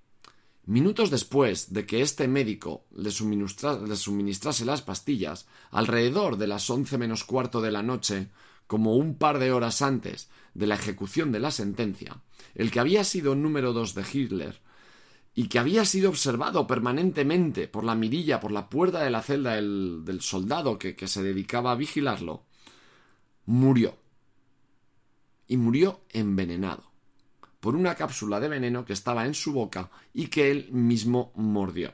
Minutos después de que este médico le, suministrase las pastillas, alrededor de las once menos cuarto de la noche, como un par de horas antes de la ejecución de la sentencia, el que había sido número dos de Hitler y que había sido observado permanentemente por la mirilla, por la puerta de la celda del, soldado que, que se dedicaba a vigilarlo, murió. Y murió envenenado por una cápsula de veneno que estaba en su boca y que él mismo mordió.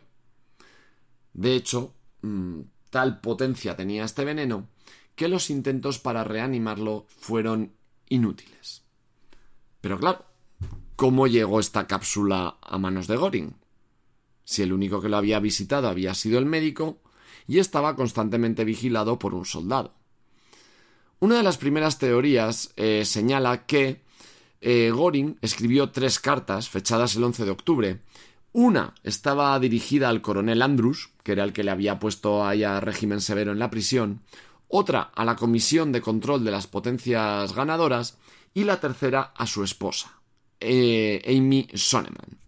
De hecho, mm, tal potencia tenía este veneno que los intentos para reanimarlo fueron inútiles. Pero claro, ¿cómo llegó esta cápsula a manos de Goring? Si el único que lo había visitado había sido el médico y estaba constantemente vigilado por un soldado. Una de las primeras teorías eh, señala que eh, Goring escribió tres cartas fechadas el 11 de octubre. Una estaba dirigida al coronel Andrews, que era el que le había puesto ahí a régimen severo en la prisión, otra a la Comisión de Control de las Potencias Ganadoras y la tercera a su esposa, eh, Amy Sonneman.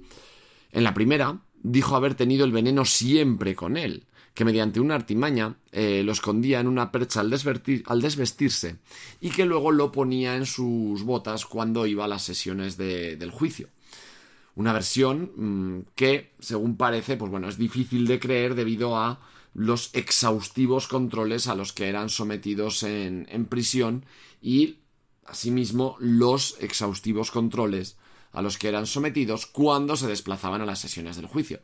En la primera, dijo haber tenido el veneno siempre con él, que mediante una artimaña eh, lo escondía en una percha al, desvestirse y que luego lo ponía en sus botas cuando iba a las sesiones del juicio. Una versión mm, que, según parece, pues bueno, es difícil de creer debido a los exhaustivos controles a los que eran sometidos en prisión y, asimismo, los exhaustivos controles a los que eran sometidos cuando se desplazaban a las sesiones del juicio.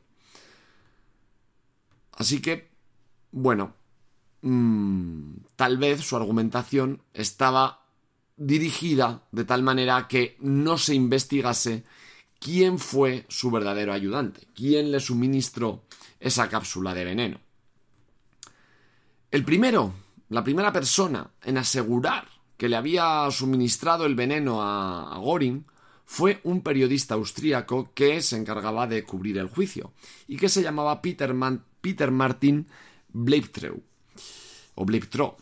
Así que, bueno, mm, tal vez su argumentación estaba dirigida de tal manera que no se investigase quién fue su verdadero ayudante, quién le suministró esa cápsula de veneno. El primero, la primera persona en asegurar que le había suministrado el veneno a, Goring fue un periodista austríaco que se encargaba de cubrir el juicio y que se llamaba Peter, Peter Martin Bleibtreu o Bleibtreu.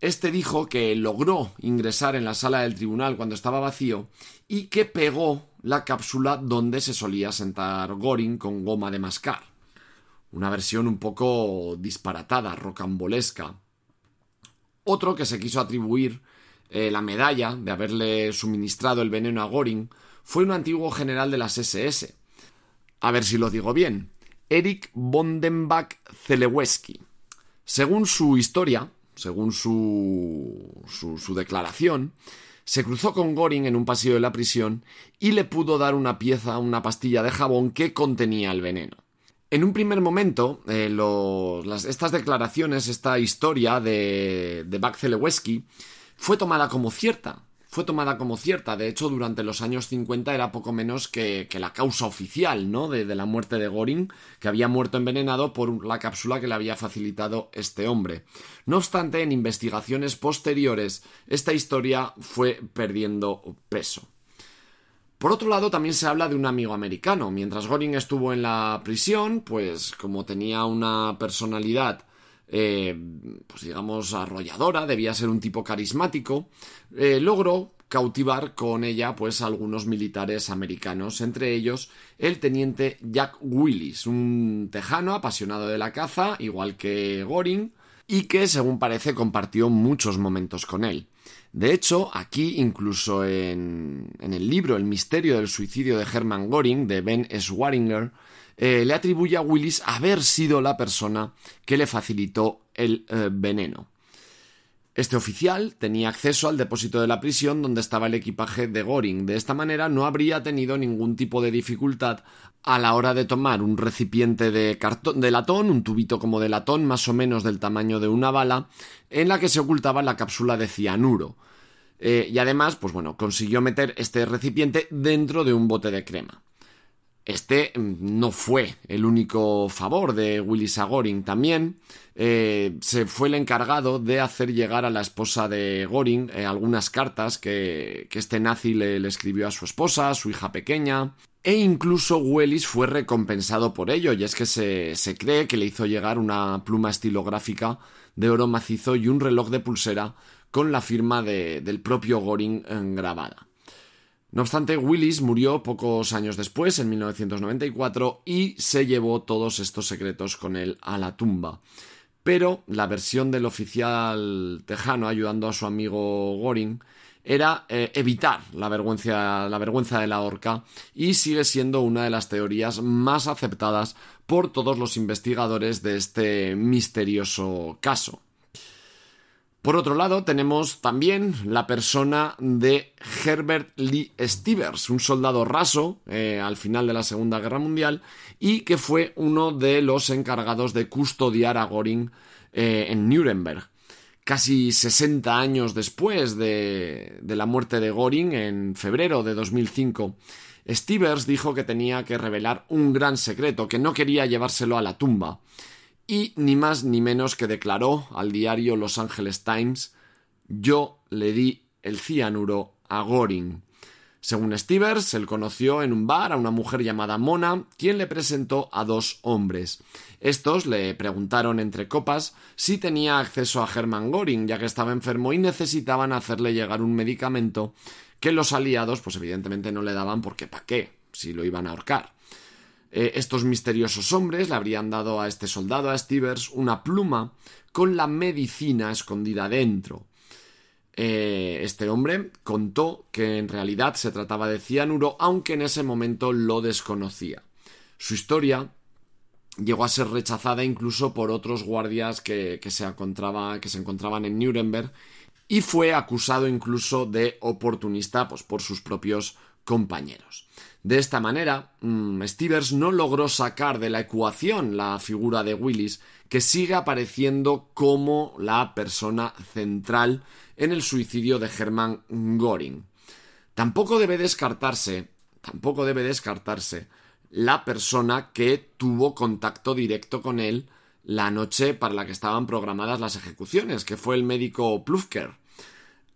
Este dijo que logró ingresar en la sala del tribunal cuando estaba vacío y que pegó la cápsula donde se solía sentar Goring con goma de mascar una versión un poco disparatada, rocambolesca. Otro que se quiso atribuir eh, la medalla de haberle suministrado el veneno a Goring fue un antiguo general de las SS. A ver si lo digo bien. Erich Bondenbach Zelewski. Según su historia, según su, su, declaración, se cruzó con Goring en un pasillo de la prisión y le pudo dar una pieza, una pastilla de jabón que contenía el veneno. En un primer momento, eh, estas declaraciones, esta historia de, de Bach fue tomada como cierta. Fue tomada como cierta. De hecho, durante los años 50 era poco menos que, la causa oficial, ¿no? De, de, la muerte de Goring, que había muerto envenenado por la cápsula que le había facilitado este hombre. No obstante, en investigaciones posteriores, esta historia fue perdiendo peso. Por otro lado, también se habla de un amigo americano. Mientras Goring estuvo en la prisión, pues como tenía una personalidad, eh, pues digamos, arrolladora, debía ser un tipo carismático, eh, logró cautivar con ella pues algunos militares americanos, entre ellos el teniente Jack Willis, un tejano apasionado de la caza, igual que Goring, y que, según parece, compartió muchos momentos con él. De hecho, aquí, incluso en, el libro El misterio del suicidio de Hermann Göring, de Ben Schwaringer, eh, le atribuye a Willis haber sido la persona que le facilitó el eh, veneno. Este oficial tenía acceso al depósito de la prisión donde estaba el equipaje de Goring. De esta manera no habría tenido ningún tipo de dificultad a la hora de tomar un recipiente de, cartón, de latón, un tubito como de latón más o menos del tamaño de una bala, en la que se ocultaba la cápsula de cianuro. Eh, y además, pues bueno, consiguió meter este recipiente dentro de un bote de crema. Este mm, no fue el único favor de Willis a Goring. También eh, se fue el encargado de hacer llegar a la esposa de Goring eh, algunas cartas que, este nazi le, escribió a su esposa, a su hija pequeña. E incluso Willis fue recompensado por ello, y es que se, se cree que le hizo llegar una pluma estilográfica de oro macizo y un reloj de pulsera con la firma del propio Goring grabada. No obstante, Willis murió pocos años después, en 1994, y se llevó todos estos secretos con él a la tumba. Pero la versión del oficial tejano ayudando a su amigo Goring era eh, evitar la vergüenza, la vergüenza de la horca y sigue siendo una de las teorías más aceptadas por todos los investigadores de este misterioso caso. Por otro lado, tenemos también la persona de Herbert Lee Stevers, un soldado raso eh, al final de la Segunda Guerra Mundial y que fue uno de los encargados de custodiar a Göring eh, en Nuremberg. Casi 60 años después de, de la muerte de Göring, en febrero de 2005, Stevers dijo que tenía que revelar un gran secreto, que no quería llevárselo a la tumba y ni más ni menos que declaró al diario Los Angeles Times yo le di el cianuro a Goring. Según Stevers, él conoció en un bar a una mujer llamada Mona, quien le presentó a dos hombres. Estos le preguntaron entre copas si tenía acceso a Hermann Göring, ya que estaba enfermo y necesitaban hacerle llegar un medicamento que los aliados, pues evidentemente no le daban porque ¿para qué? si lo iban a ahorcar. Eh, estos misteriosos hombres le habrían dado a este soldado, a Stevers, una pluma con la medicina escondida dentro. Eh, este hombre contó que en realidad se trataba de cianuro, aunque en ese momento lo desconocía. Su historia llegó a ser rechazada incluso por otros guardias que, se, que se encontraban en Nuremberg y fue acusado incluso de oportunista pues, por sus propios compañeros. De esta manera, mm, Stevers no logró sacar de la ecuación la figura de Willis, que sigue apareciendo como la persona central en el suicidio de Hermann Göring. Tampoco debe descartarse, tampoco debe descartarse la persona que tuvo contacto directo con él la noche para la que estaban programadas las ejecuciones, que fue el médico Plufker.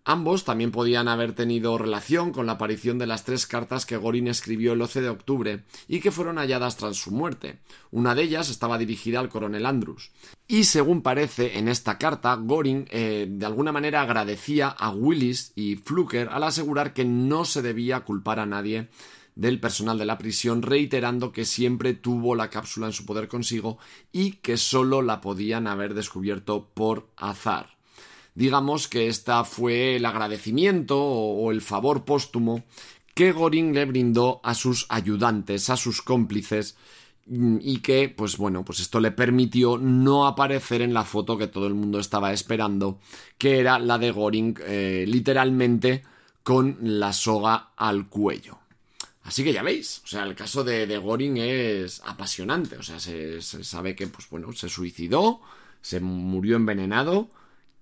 Ambos también podían haber tenido relación con la aparición de las tres cartas que Gorin escribió el 11 de octubre y que fueron halladas tras su muerte. Una de ellas estaba dirigida al coronel Andrews. Y según parece, en esta carta, Goring eh, de alguna manera agradecía a Willis y Fluker al asegurar que no se debía culpar a nadie del personal de la prisión, reiterando que siempre tuvo la cápsula en su poder consigo y que solo la podían haber descubierto por azar digamos que esta fue el agradecimiento o, el favor póstumo que Goring le brindó a sus ayudantes, a sus cómplices, mm, y que, pues bueno, pues esto le permitió no aparecer en la foto que todo el mundo estaba esperando, que era la de Goring eh, literalmente con la soga al cuello. Así que ya veis, o sea, el caso de, de Goring es apasionante, o sea, se, se, sabe que, pues bueno, se suicidó, se murió envenenado,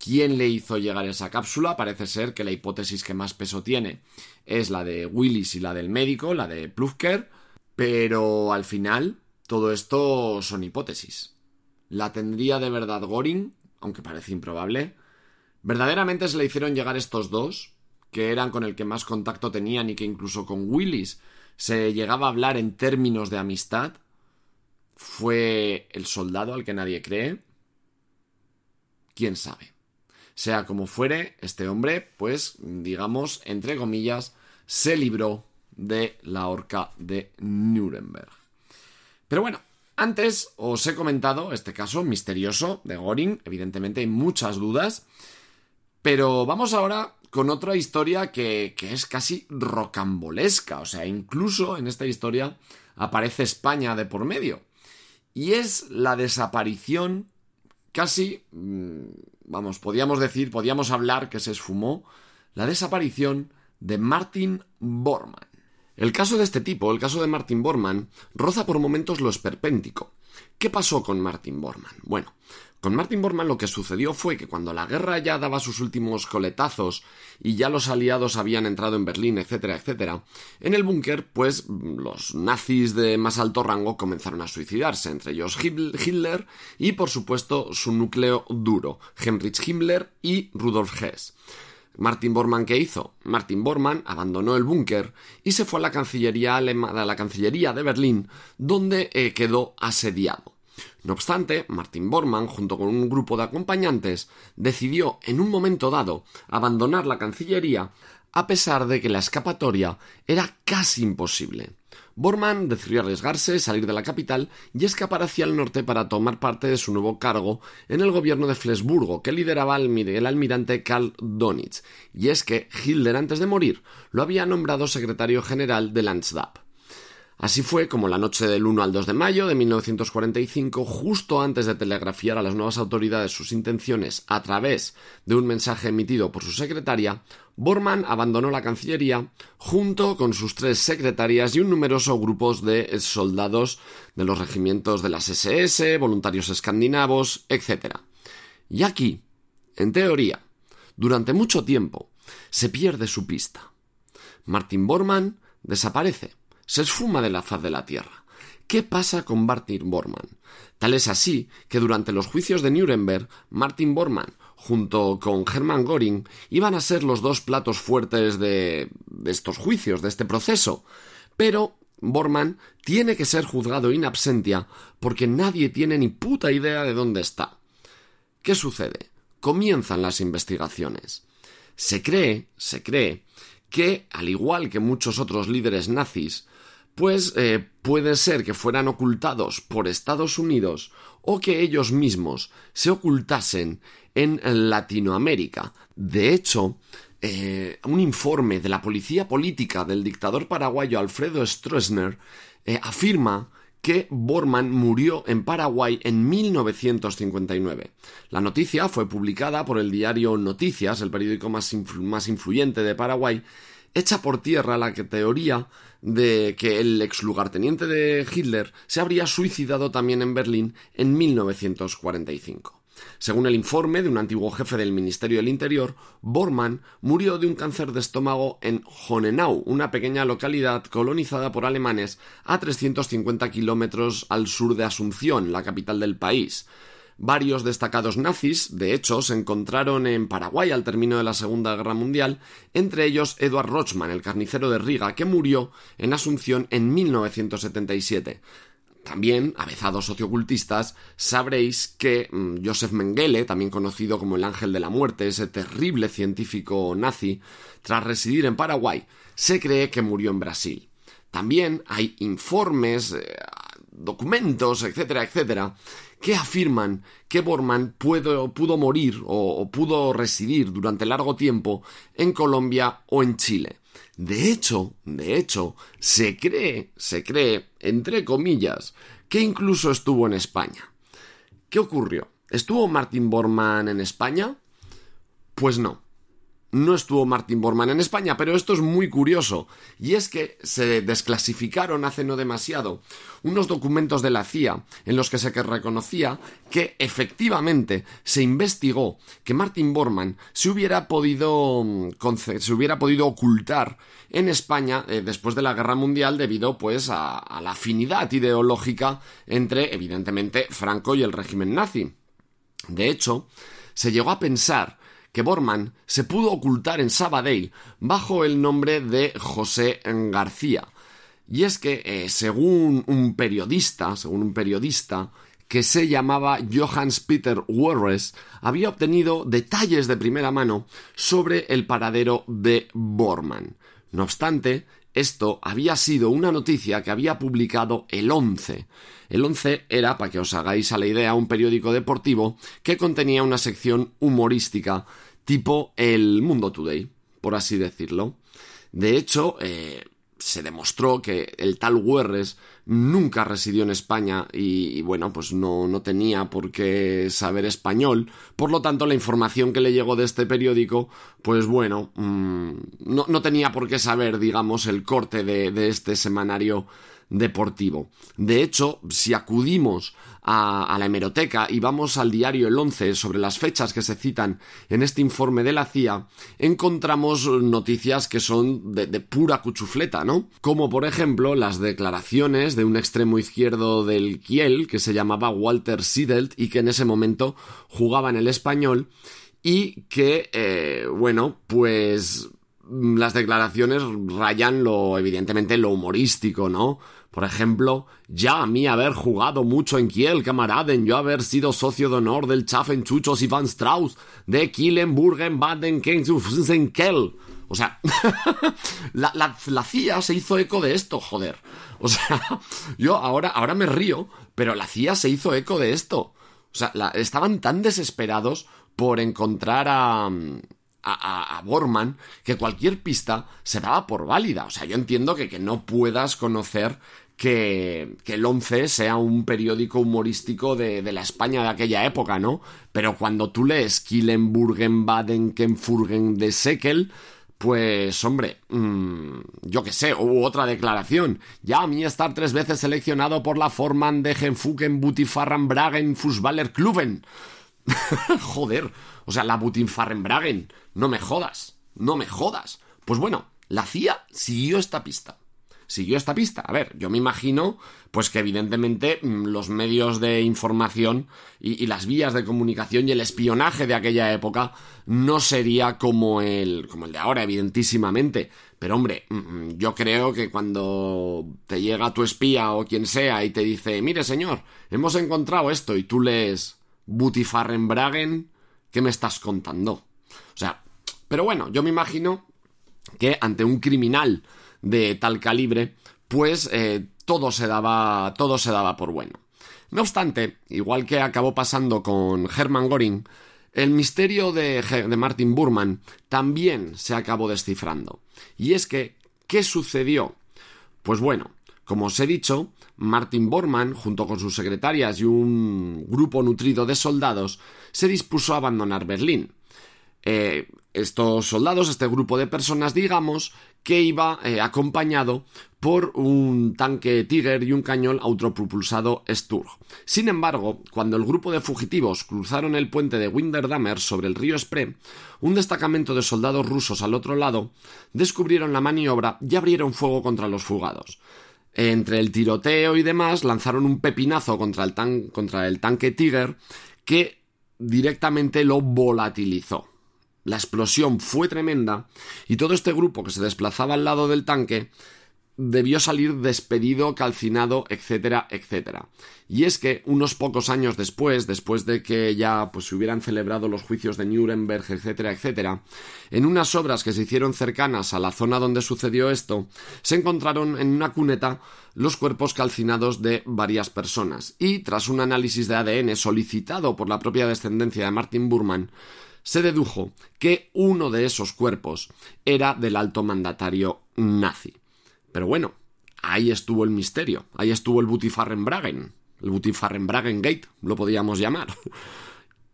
quién le hizo llegar esa cápsula. Parece ser que la hipótesis que más peso tiene es la de Willis y la del médico, la de Plufker, pero al final todo esto son hipótesis. ¿La tendría de verdad Goring? Aunque parece improbable. ¿Verdaderamente se le hicieron llegar estos dos, que eran con el que más contacto tenían y que incluso con Willis se llegaba a hablar en términos de amistad? ¿Fue el soldado al que nadie cree? ¿Quién sabe? Sea como fuere, este hombre, pues, digamos, entre comillas, se libró de la horca de Nuremberg. Pero bueno, antes os he comentado este caso misterioso de Goring, evidentemente hay muchas dudas, pero vamos ahora con otra historia que, que, es casi rocambolesca, o sea, incluso en esta historia aparece España de por medio, y es la desaparición casi, mm, vamos, podíamos decir, podíamos hablar que se esfumó la desaparición de Martin Bormann. El caso de este tipo, el caso de Martin Bormann, roza por momentos lo esperpéntico. ¿Qué pasó con Martin Bormann? Bueno, con Martin Bormann lo que sucedió fue que cuando la guerra ya daba sus últimos coletazos y ya los aliados habían entrado en Berlín, etcétera, etcétera, en el búnker, pues los nazis de más alto rango comenzaron a suicidarse, entre ellos Hitler y por supuesto su núcleo duro, Heinrich Himmler y Rudolf Hess. Martin Bormann, ¿qué hizo? Martin Bormann abandonó el búnker y se fue a la Cancillería, a la Cancillería de Berlín, donde eh, quedó asediado. No obstante, Martin Bormann, junto con un grupo de acompañantes, decidió en un momento dado abandonar la Cancillería a pesar de que la escapatoria era casi imposible. Bormann decidió arriesgarse, salir de la capital y escapar hacia el norte para tomar parte de su nuevo cargo en el gobierno de Flesburgo, que lideraba el almirante Karl Donitz. Y es que Hitler, antes de morir, lo había nombrado secretario general de Landstab. Así fue como la noche del 1 al 2 de mayo de 1945, justo antes de telegrafiar a las nuevas autoridades sus intenciones a través de un mensaje emitido por su secretaria, Bormann abandonó la Cancillería junto con sus tres secretarias y un numeroso grupo de soldados de los regimientos de las SS, voluntarios escandinavos, etc. Y aquí, en teoría, durante mucho tiempo, se pierde su pista. Martin Bormann desaparece se esfuma de la faz de la Tierra. ¿Qué pasa con Martin Bormann? Tal es así que durante los juicios de Nuremberg, Martin Bormann, junto con Hermann Göring, iban a ser los dos platos fuertes de, de estos juicios, de este proceso. Pero Bormann tiene que ser juzgado in absentia porque nadie tiene ni puta idea de dónde está. ¿Qué sucede? Comienzan las investigaciones. Se cree, se cree, que, al igual que muchos otros líderes nazis, pues eh, puede ser que fueran ocultados por Estados Unidos o que ellos mismos se ocultasen en Latinoamérica. De hecho, eh, un informe de la policía política del dictador paraguayo Alfredo Stroessner eh, afirma que Bormann murió en Paraguay en 1959. La noticia fue publicada por el diario Noticias, el periódico más, más influyente de Paraguay, echa por tierra la teoría de que el ex lugarteniente de Hitler se habría suicidado también en Berlín en 1945. Según el informe de un antiguo jefe del Ministerio del Interior, Bormann murió de un cáncer de estómago en Honenau, una pequeña localidad colonizada por alemanes a 350 kilómetros al sur de Asunción, la capital del país. Varios destacados nazis, de hecho, se encontraron en Paraguay al término de la Segunda Guerra Mundial, entre ellos Eduard Rochman, el carnicero de Riga, que murió en Asunción en 1977. También, avezados sociocultistas, sabréis que mm, Joseph Mengele, también conocido como el Ángel de la Muerte, ese terrible científico nazi, tras residir en Paraguay, se cree que murió en Brasil. También hay informes, eh, documentos, etcétera, etcétera, que afirman que Bormann pudo, morir o, o pudo residir durante largo tiempo en Colombia o en Chile. De hecho, de hecho, se cree, se cree, entre comillas, que incluso estuvo en España. ¿Qué ocurrió? ¿Estuvo Martin Bormann en España? Pues no no estuvo Martin Bormann en España, pero esto es muy curioso, y es que se desclasificaron hace no demasiado unos documentos de la CIA en los que se reconocía que efectivamente se investigó que Martin Bormann se hubiera podido, mm, se hubiera podido ocultar en España eh, después de la Guerra Mundial debido pues a, a la afinidad ideológica entre evidentemente Franco y el régimen nazi. De hecho, se llegó a pensar que Bormann se pudo ocultar en Sabadell bajo el nombre de José García. Y es que, eh, según un periodista, según un periodista, que se llamaba Johannes Peter Warres, había obtenido detalles de primera mano sobre el paradero de Bormann. No obstante, esto había sido una noticia que había publicado el 11. El 11 era, para que os hagáis a la idea, un periódico deportivo que contenía una sección humorística tipo el Mundo Today, por así decirlo. De hecho, eh, se demostró que el tal Guerres nunca residió en España y, bueno, pues no, no, tenía por qué saber español. Por lo tanto, la información que le llegó de este periódico, pues bueno, mm, no, no, tenía por qué saber, digamos, el corte de, de este semanario deportivo. De hecho, si acudimos a, la hemeroteca y vamos al diario El 11 sobre las fechas que se citan en este informe de la CIA, encontramos noticias que son de, pura cuchufleta, ¿no? Como por ejemplo las declaraciones de un extremo izquierdo del Kiel que se llamaba Walter Siedelt y que en ese momento jugaba en el español y que, eh, bueno, pues las declaraciones rayan lo, evidentemente, lo humorístico, ¿no? Por ejemplo, ya a mí haber jugado mucho en Kiel, camaraden, yo haber sido socio de honor del Chuchos y Van Strauss, de Kielenburgen, Baden, Kiel. O sea, la, la, la, CIA se hizo eco de esto, joder. O sea, yo ahora, ahora me río, pero la CIA se hizo eco de esto. O sea, estaban tan desesperados por encontrar a, a, a, Borman que cualquier pista se daba por válida. O sea, yo entiendo que, que no puedas conocer que, que, el 11 sea un periódico humorístico de, de, la España de aquella época, ¿no? Pero cuando tú lees Killenburgen, Baden, Kenfurgen de Sekel, pues hombre, mmm, yo qué sé, hubo otra declaración. Ya a mí estar tres veces seleccionado por la Forman de Genfuken Butifarran Bragen Fußballer Kluben. Joder, o sea, la Butinfarrenbragen. No me jodas, no me jodas. Pues bueno, la CIA siguió esta pista. Siguió esta pista. A ver, yo me imagino, pues que evidentemente mm, los medios de información y, y las vías de comunicación y el espionaje de aquella época no sería como el, como el de ahora, evidentísimamente. Pero hombre, mm, mm, yo creo que cuando te llega tu espía o quien sea y te dice, mire señor, hemos encontrado esto y tú lees Butifarrenbragen, ¿qué me estás contando? O sea, pero bueno, yo me imagino que ante un criminal de tal calibre, pues eh, todo se daba, todo se daba por bueno. No obstante, igual que acabó pasando con Hermann Göring, el misterio de, de Martin Burman también se acabó descifrando. Y es que, ¿qué sucedió? Pues bueno, como os he dicho, Martin Bormann, junto con sus secretarias y un grupo nutrido de soldados, se dispuso a abandonar Berlín. Eh, estos soldados, este grupo de personas, digamos, que iba eh, acompañado por un tanque Tiger y un cañón autopropulsado Sturg. Sin embargo, cuando el grupo de fugitivos cruzaron el puente de Winderdammer sobre el río Spree, un destacamento de soldados rusos al otro lado descubrieron la maniobra y abrieron fuego contra los fugados entre el tiroteo y demás, lanzaron un pepinazo contra el, contra el tanque Tiger que directamente lo volatilizó. La explosión fue tremenda y todo este grupo que se desplazaba al lado del tanque debió salir despedido, calcinado, etcétera, etcétera. Y es que unos pocos años después, después de que ya pues se hubieran celebrado los juicios de Nuremberg, etcétera, etcétera, en unas obras que se hicieron cercanas a la zona donde sucedió esto, se encontraron en una cuneta los cuerpos calcinados de varias personas y tras un análisis de ADN solicitado por la propia descendencia de Martin Burman, se dedujo que uno de esos cuerpos era del alto mandatario nazi. Pero bueno, ahí estuvo el misterio, ahí estuvo el Butifarrenbragen, el Butifarrenbragen Gate, lo podíamos llamar.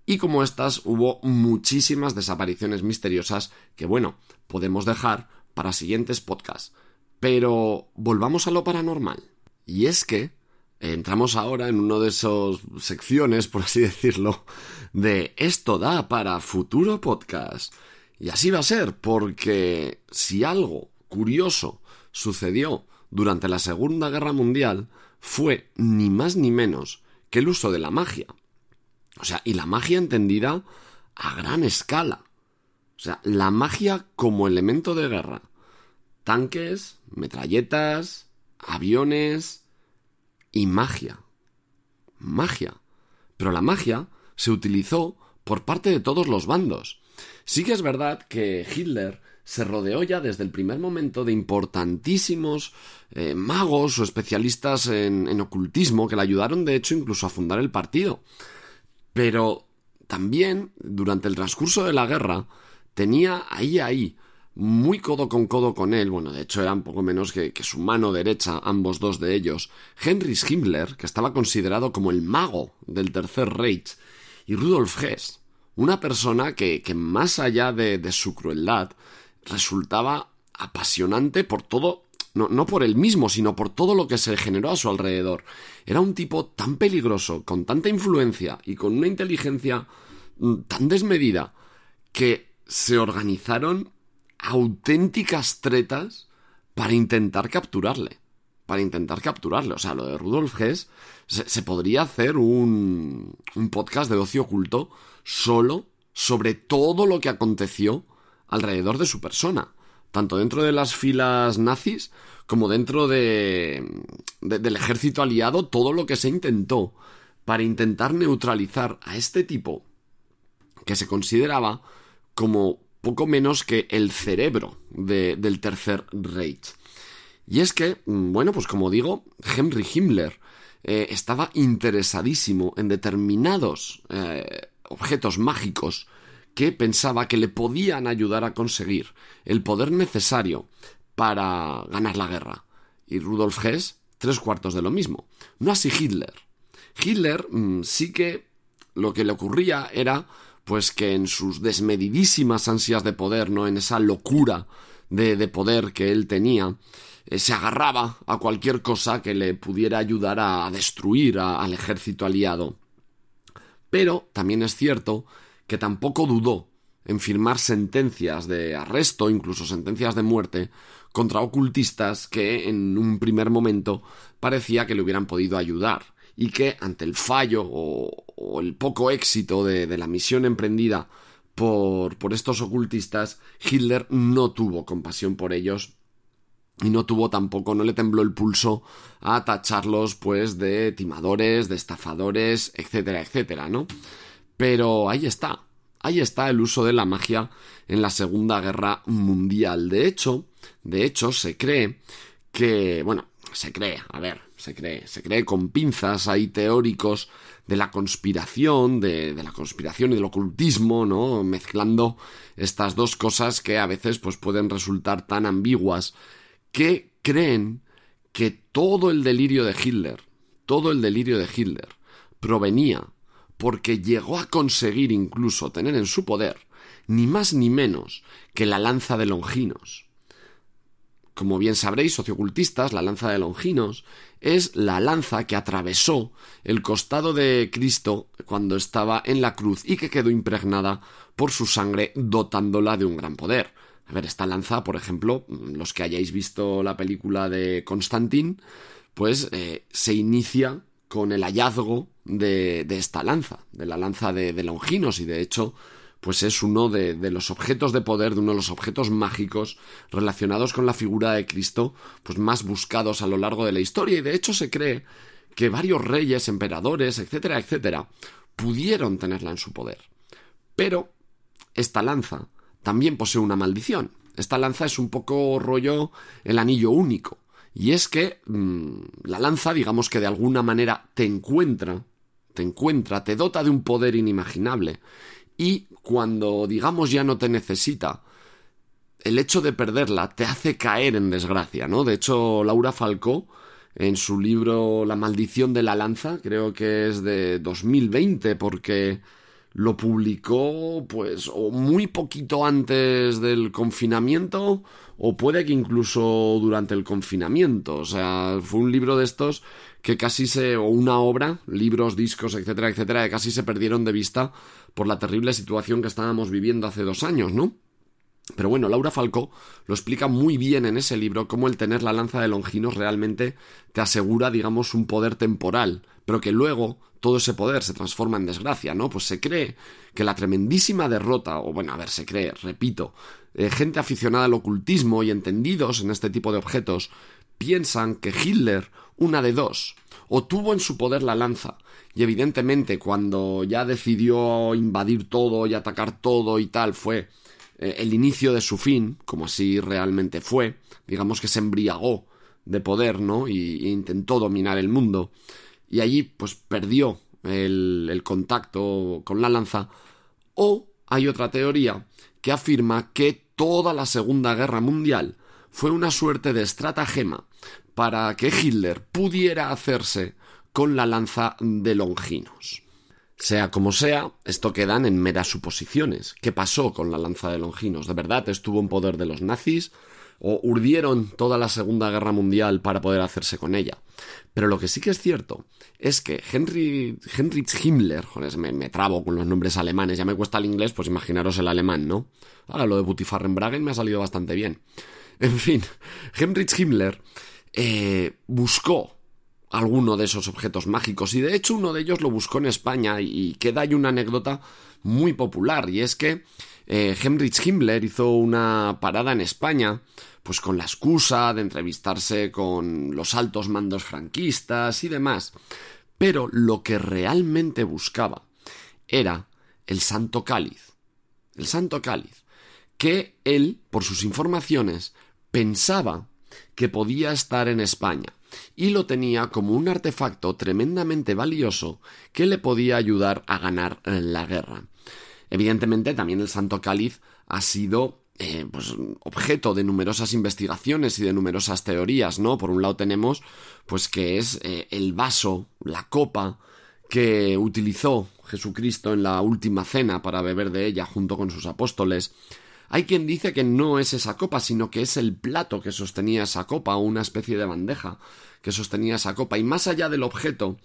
Y como estas hubo muchísimas desapariciones misteriosas que bueno, podemos dejar para siguientes podcasts. Pero volvamos a lo paranormal. Y es que entramos ahora en una de esas secciones, por así decirlo, de esto da para futuro podcast. Y así va a ser, porque si algo curioso sucedió durante la Segunda Guerra Mundial fue ni más ni menos que el uso de la magia. O sea, y la magia entendida a gran escala. O sea, la magia como elemento de guerra. Tanques, metralletas, aviones y magia. Magia. Pero la magia se utilizó por parte de todos los bandos. Sí que es verdad que Hitler se rodeó ya desde el primer momento de importantísimos eh, magos o especialistas en, en ocultismo que le ayudaron de hecho incluso a fundar el partido. Pero también, durante el transcurso de la guerra, tenía ahí ahí muy codo con codo con él, bueno, de hecho eran poco menos que, que, su mano derecha, ambos dos de ellos, Heinrich Himmler, que estaba considerado como el mago del Tercer Reich, y Rudolf Hess, una persona que, que más allá de, de, su crueldad, resultaba apasionante por todo, no, no por él mismo, sino por todo lo que se generó a su alrededor. Era un tipo tan peligroso, con tanta influencia y con una inteligencia mm, tan desmedida, que se organizaron auténticas tretas para intentar capturarle. Para intentar capturarle. O sea, lo de Rudolf Hess se, podría hacer un, un podcast de ocio oculto solo sobre todo lo que aconteció alrededor de su persona. Tanto dentro de las filas nazis como dentro de, del ejército aliado, todo lo que se intentó para intentar neutralizar a este tipo que se consideraba como poco menos que el cerebro del Tercer Reich. Y es que, mm, bueno, pues como digo, Henry Himmler eh, estaba interesadísimo en determinados eh, objetos mágicos que pensaba que le podían ayudar a conseguir el poder necesario para ganar la guerra. Y Rudolf Hess, tres cuartos de lo mismo. No así Hitler. Hitler mm, sí que lo que le ocurría era pues que en sus desmedidísimas ansias de poder, ¿no? En esa locura de, poder que él tenía, eh, se agarraba a cualquier cosa que le pudiera ayudar a, destruir al ejército aliado. Pero también es cierto que tampoco dudó en firmar sentencias de arresto, incluso sentencias de muerte, contra ocultistas que en un primer momento parecía que le hubieran podido ayudar y que ante el fallo o, el poco éxito de, la misión emprendida por, por estos ocultistas, Hitler no tuvo compasión por ellos y no tuvo tampoco, no le tembló el pulso a tacharlos pues de timadores, de estafadores, etcétera, etcétera, ¿no? Pero ahí está, ahí está el uso de la magia en la Segunda Guerra Mundial. De hecho, de hecho se cree que, bueno, se cree, a ver, se cree, se cree con pinzas, hay teóricos de la conspiración, de, la conspiración y del ocultismo, ¿no? Mezclando estas dos cosas que a veces pues pueden resultar tan ambiguas, que creen que todo el delirio de Hitler, todo el delirio de Hitler, provenía porque llegó a conseguir incluso tener en su poder ni más ni menos que la lanza de Longinos. Como bien sabréis, sociocultistas, la lanza de Longinos es la lanza que atravesó el costado de Cristo cuando estaba en la cruz y que quedó impregnada por su sangre dotándola de un gran poder. A ver, esta lanza, por ejemplo, los que hayáis visto la película de Constantin, pues eh, se inicia con el hallazgo de, esta lanza, de la lanza de, de Longinos, y de hecho pues es uno de, los objetos de poder, de uno de los objetos mágicos relacionados con la figura de Cristo, pues más buscados a lo largo de la historia. Y de hecho se cree que varios reyes, emperadores, etcétera, etcétera, pudieron tenerla en su poder. Pero esta lanza también posee una maldición. Esta lanza es un poco rollo el anillo único. Y es que mm, la lanza, digamos que de alguna manera te encuentra, te encuentra, te dota de un poder inimaginable y cuando digamos ya no te necesita, el hecho de perderla te hace caer en desgracia, ¿no? De hecho, Laura Falcó, en su libro La maldición de la lanza, creo que es de 2020, porque lo publicó pues o muy poquito antes del confinamiento o puede que incluso durante el confinamiento. O sea, fue un libro de estos que casi se, o una obra, libros, discos, etcétera, etcétera, que casi se perdieron de vista por la terrible situación que estábamos viviendo hace dos años, ¿no? Pero bueno, Laura Falcó lo explica muy bien en ese libro, cómo el tener la lanza de Longinos realmente te asegura, digamos, un poder temporal, pero que luego todo ese poder se transforma en desgracia, ¿no? Pues se cree que la tremendísima derrota, o bueno, a ver, se cree, repito, eh, gente aficionada al ocultismo y entendidos en este tipo de objetos, piensan que Hitler una de dos. O tuvo en su poder la lanza, y evidentemente cuando ya decidió invadir todo y atacar todo y tal, fue eh, el inicio de su fin, como así realmente fue, digamos que se embriagó de poder, ¿no? Y, intentó dominar el mundo. Y allí, pues, perdió el contacto con la lanza. O hay otra teoría que afirma que toda la Segunda Guerra Mundial fue una suerte de estratagema para que Hitler pudiera hacerse con la lanza de Longinos. Sea como sea, esto quedan en meras suposiciones. ¿Qué pasó con la lanza de Longinos? ¿De verdad estuvo en poder de los nazis? o urdieron toda la Segunda Guerra Mundial para poder hacerse con ella. Pero lo que sí que es cierto es que Henry, Heinrich Himmler, joder, me, me, trabo con los nombres alemanes, ya me cuesta el inglés, pues imaginaros el alemán, ¿no? Ahora lo de Butifarrenbragen me ha salido bastante bien. En fin, Heinrich Himmler eh, buscó alguno de esos objetos mágicos y de hecho uno de ellos lo buscó en España y queda ahí una anécdota muy popular y es que eh, Heinrich Himmler hizo una parada en España pues con la excusa de entrevistarse con los altos mandos franquistas y demás. Pero lo que realmente buscaba era el Santo Cáliz. El Santo Cáliz. Que él, por sus informaciones, pensaba que podía estar en España y lo tenía como un artefacto tremendamente valioso que le podía ayudar a ganar la guerra. Evidentemente, también el Santo Cáliz ha sido eh, pues, objeto de numerosas investigaciones y de numerosas teorías, ¿no? Por un lado tenemos, pues, que es eh, el vaso, la copa que utilizó Jesucristo en la última cena para beber de ella junto con sus apóstoles. Hay quien dice que no es esa copa, sino que es el plato que sostenía esa copa, o una especie de bandeja que sostenía esa copa. Y más allá del objeto,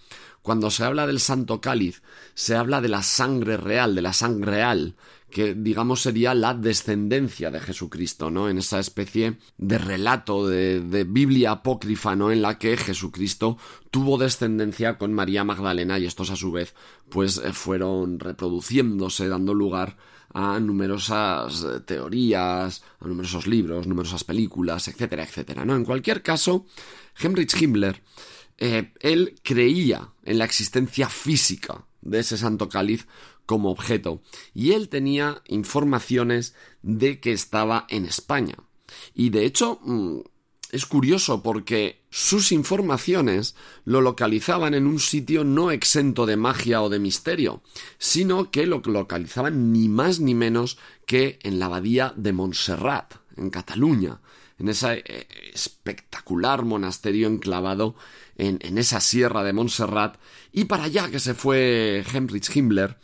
cuando se habla del santo cáliz, se habla de la sangre real, de la sangre real, que digamos sería la descendencia de Jesucristo, ¿no? En esa especie de relato de, de, Biblia apócrifa, ¿no? En la que Jesucristo tuvo descendencia con María Magdalena y estos a su vez pues eh, fueron reproduciéndose, dando lugar a numerosas eh, teorías, a numerosos libros, numerosas películas, etcétera, etcétera, ¿no? En cualquier caso, Heinrich Himmler, eh, él creía en la existencia física de ese santo cáliz como objeto. Y él tenía informaciones de que estaba en España. Y de hecho, mm, es curioso porque sus informaciones lo localizaban en un sitio no exento de magia o de misterio, sino que lo localizaban ni más ni menos que en la abadía de Montserrat, en Cataluña, en ese eh, espectacular monasterio enclavado en, esa sierra de Montserrat, y para allá que se fue Heinrich Himmler,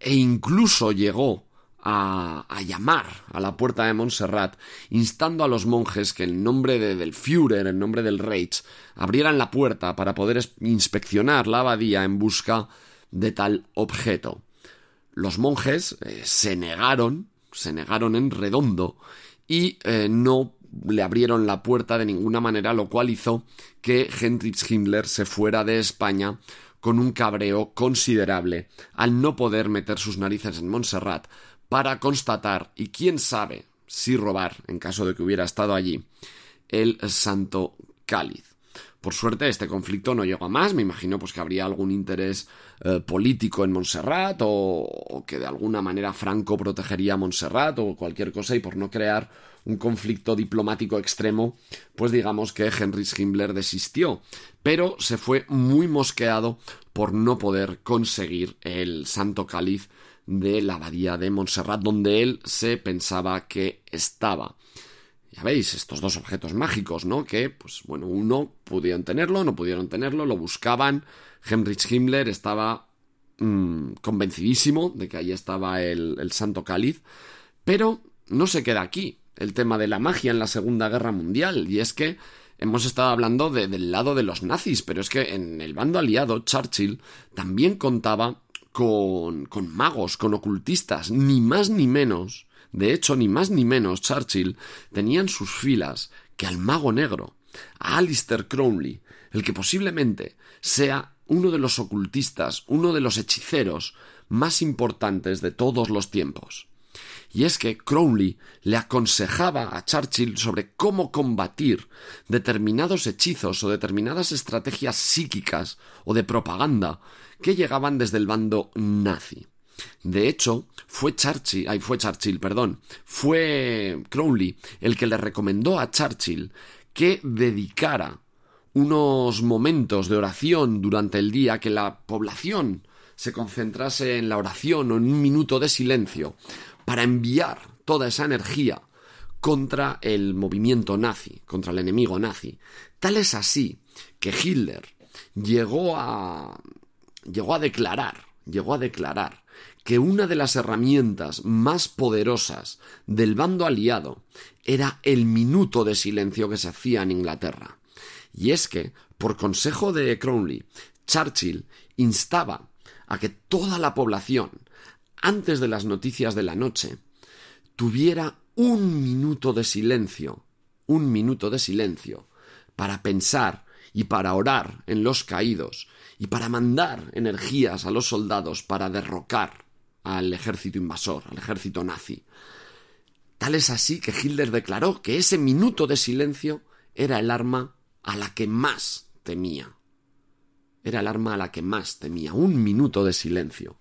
e incluso llegó a, llamar a la puerta de Montserrat, instando a los monjes que en nombre de, del Führer, en nombre del Reich, abrieran la puerta para poder inspeccionar la abadía en busca de tal objeto. Los monjes eh, se negaron, se negaron en redondo y eh, no le abrieron la puerta de ninguna manera, lo cual hizo que Heinrich Himmler se fuera de España con un cabreo considerable al no poder meter sus narices en Montserrat para constatar, y quién sabe si robar, en caso de que hubiera estado allí, el Santo Cáliz. Por suerte este conflicto no llegó a más, me imagino pues que habría algún interés eh, político en Montserrat o, que de alguna manera Franco protegería a Montserrat o cualquier cosa y por no crear un conflicto diplomático extremo, pues digamos que Heinrich Himmler desistió, pero se fue muy mosqueado por no poder conseguir el santo cáliz de la abadía de Montserrat, donde él se pensaba que estaba. Ya veis, estos dos objetos mágicos, ¿no? Que, pues bueno, uno pudieron tenerlo, no pudieron tenerlo, lo buscaban. Heinrich Himmler estaba mmm, convencidísimo de que ahí estaba el, el santo cáliz, pero no se queda aquí el tema de la magia en la Segunda Guerra Mundial, y es que hemos estado hablando de, del lado de los nazis, pero es que en el bando aliado Churchill también contaba con, con magos, con ocultistas, ni más ni menos. De hecho, ni más ni menos Churchill tenía en sus filas que al mago negro, a Alistair Crowley, el que posiblemente sea uno de los ocultistas, uno de los hechiceros más importantes de todos los tiempos y es que Crowley le aconsejaba a Churchill sobre cómo combatir determinados hechizos o determinadas estrategias psíquicas o de propaganda que llegaban desde el bando nazi. De hecho, fue Churchill, ay, fue Churchill, perdón, fue Crowley el que le recomendó a Churchill que dedicara unos momentos de oración durante el día, que la población se concentrase en la oración o en un minuto de silencio para enviar toda esa energía contra el movimiento nazi, contra el enemigo nazi. Tal es así que Hitler llegó a llegó a declarar, llegó a declarar que una de las herramientas más poderosas del bando aliado era el minuto de silencio que se hacía en Inglaterra. Y es que, por consejo de Crowley, Churchill instaba a que toda la población, antes de las noticias de la noche, tuviera un minuto de silencio, un minuto de silencio, para pensar y para orar en los caídos y para mandar energías a los soldados para derrocar al ejército invasor, al ejército nazi. Tal es así que Hitler declaró que ese minuto de silencio era el arma a la que más temía. Era el arma a la que más temía. Un minuto de silencio.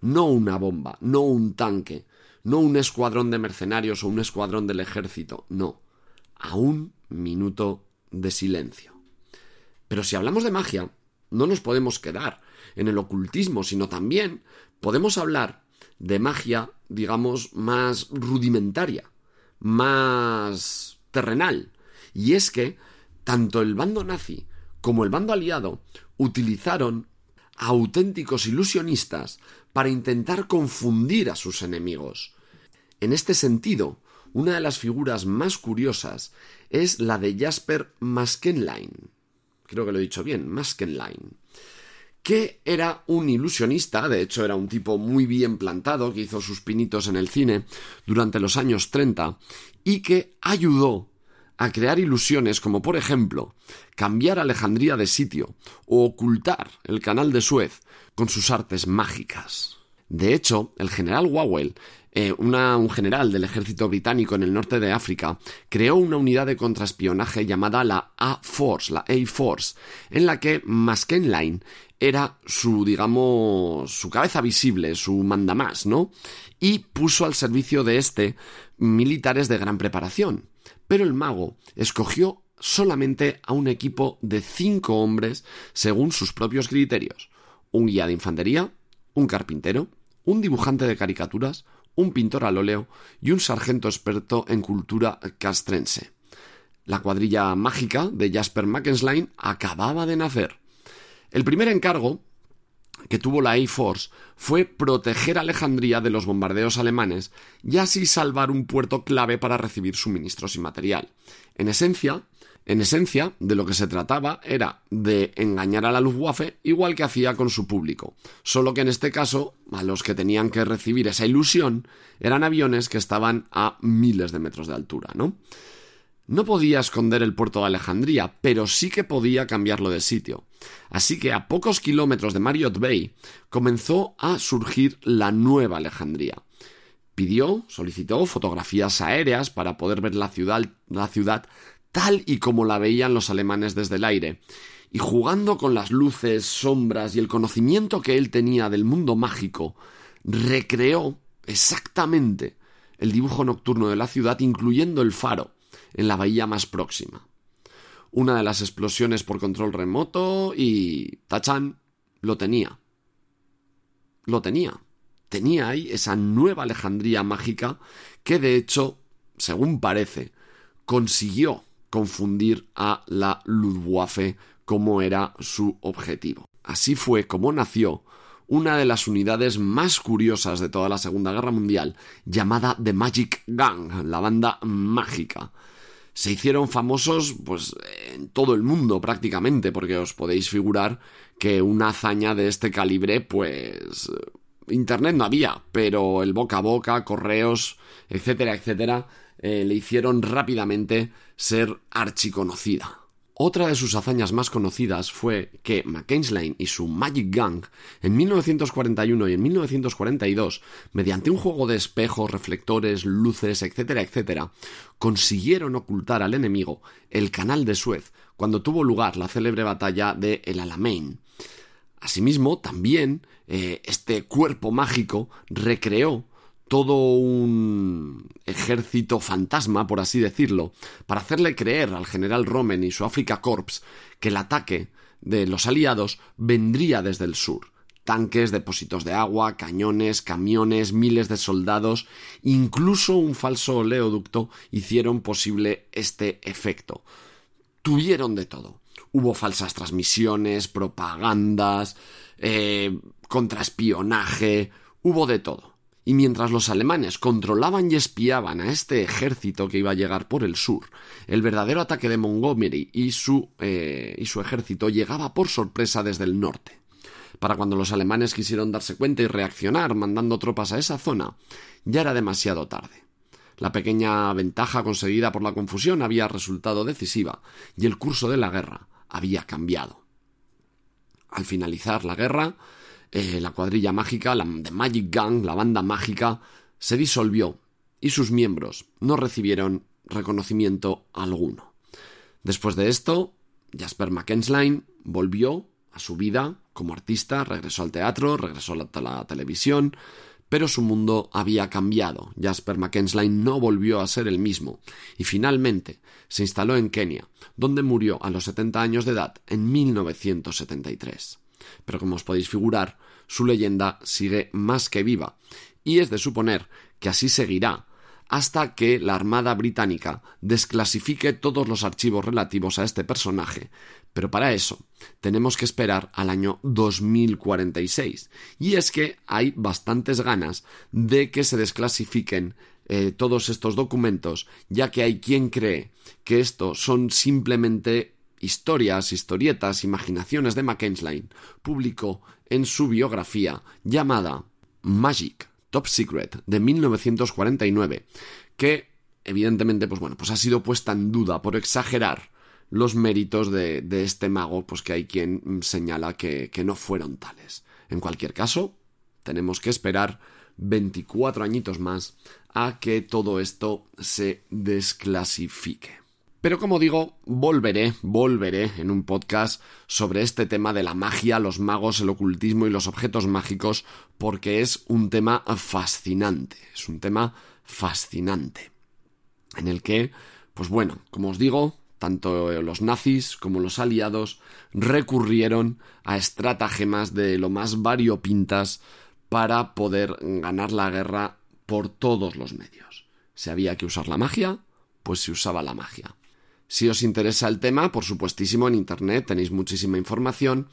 No una bomba, no un tanque, no un escuadrón de mercenarios o un escuadrón del ejército, no. A un minuto de silencio. Pero si hablamos de magia, no nos podemos quedar en el ocultismo, sino también podemos hablar de magia, digamos, más rudimentaria, más terrenal. Y es que tanto el bando nazi como el bando aliado utilizaron auténticos ilusionistas para intentar confundir a sus enemigos. En este sentido, una de las figuras más curiosas es la de Jasper Maskenlein. Creo que lo he dicho bien, Maskenlein que era un ilusionista, de hecho era un tipo muy bien plantado, que hizo sus pinitos en el cine durante los años 30, y que ayudó a crear ilusiones como por ejemplo cambiar Alejandría de sitio o ocultar el canal de Suez con sus artes mágicas. De hecho, el general Wawel eh, un general del ejército británico en el norte de África creó una unidad de contraespionaje llamada la A-Force, la A-Force, en la que Maskenline era su, digamos, su cabeza visible, su mandamás, ¿no? Y puso al servicio de este militares de gran preparación. Pero el mago escogió solamente a un equipo de cinco hombres según sus propios criterios. Un guía de infantería, un carpintero, un dibujante de caricaturas, un pintor al óleo y un sargento experto en cultura castrense. La cuadrilla mágica de Jasper Mackensline acababa de nacer. El primer encargo que tuvo la A-Force fue proteger a Alejandría de los bombardeos alemanes y así salvar un puerto clave para recibir suministros y material. En esencia, en esencia, de lo que se trataba era de engañar a la Luftwaffe igual que hacía con su público, solo que en este caso a los que tenían que recibir esa ilusión eran aviones que estaban a miles de metros de altura, ¿no? No podía esconder el puerto de Alejandría, pero sí que podía cambiarlo de sitio. Así que a pocos kilómetros de Marriott Bay comenzó a surgir la nueva Alejandría. Pidió, solicitó fotografías aéreas para poder ver la ciudad, la ciudad tal y como la veían los alemanes desde el aire, y jugando con las luces, sombras y el conocimiento que él tenía del mundo mágico, recreó exactamente el dibujo nocturno de la ciudad, incluyendo el faro, en la bahía más próxima. Una de las explosiones por control remoto y... Tachan lo tenía. Lo tenía. Tenía ahí esa nueva Alejandría mágica que de hecho, según parece, consiguió confundir a la Luftwaffe como era su objetivo. Así fue como nació una de las unidades más curiosas de toda la Segunda Guerra Mundial, llamada The Magic Gang, la banda mágica. Se hicieron famosos pues en todo el mundo prácticamente, porque os podéis figurar que una hazaña de este calibre pues internet no había, pero el boca a boca, correos, etcétera, etcétera, eh, le hicieron rápidamente ser archiconocida. Otra de sus hazañas más conocidas fue que Mackenzie y su Magic Gang en 1941 y en 1942, mediante un juego de espejos, reflectores, luces, etcétera, etcétera, consiguieron ocultar al enemigo el canal de Suez cuando tuvo lugar la célebre batalla de El Alamein. Asimismo, también eh, este cuerpo mágico recreó todo un ejército fantasma, por así decirlo, para hacerle creer al general Rommel y su Africa Corps que el ataque de los aliados vendría desde el sur. Tanques, depósitos de agua, cañones, camiones, miles de soldados, incluso un falso oleoducto hicieron posible este efecto. Tuvieron de todo. Hubo falsas transmisiones, propagandas, eh, contraespionaje, Hubo de todo. Y mientras los alemanes controlaban y espiaban a este ejército que iba a llegar por el sur, el verdadero ataque de Montgomery y su, eh, y su ejército llegaba por sorpresa desde el norte. Para cuando los alemanes quisieron darse cuenta y reaccionar mandando tropas a esa zona, ya era demasiado tarde. La pequeña ventaja conseguida por la confusión había resultado decisiva y el curso de la guerra había cambiado. Al finalizar la guerra, eh, la cuadrilla mágica, la The Magic Gang, la banda mágica, se disolvió y sus miembros no recibieron reconocimiento alguno. Después de esto, Jasper McKensline volvió a su vida como artista, regresó al teatro, regresó a la, televisión, pero su mundo había cambiado. Jasper McKensline no volvió a ser el mismo y finalmente se instaló en Kenia, donde murió a los 70 años de edad en 1973. Pero como os podéis figurar, su leyenda sigue más que viva, y es de suponer que así seguirá hasta que la Armada británica desclasifique todos los archivos relativos a este personaje, pero para eso tenemos que esperar al año 2046. Y es que hay bastantes ganas de que se desclasifiquen eh, todos estos documentos, ya que hay quien cree que estos son simplemente historias, historietas, imaginaciones de Mackenzie publicó en su biografía llamada Magic Top Secret de 1949, que evidentemente pues bueno, pues ha sido puesta en duda por exagerar los méritos de, de este mago, pues que hay quien señala que, que no fueron tales. En cualquier caso, tenemos que esperar 24 añitos más a que todo esto se desclasifique. Pero como digo, volveré, volveré en un podcast sobre este tema de la magia, los magos, el ocultismo y los objetos mágicos, porque es un tema fascinante, es un tema fascinante, en el que, pues bueno, como os digo, tanto los nazis como los aliados recurrieron a estratagemas de lo más variopintas para poder ganar la guerra por todos los medios. Si había que usar la magia, pues se usaba la magia. Si os interesa el tema, por supuestísimo, en Internet tenéis muchísima información,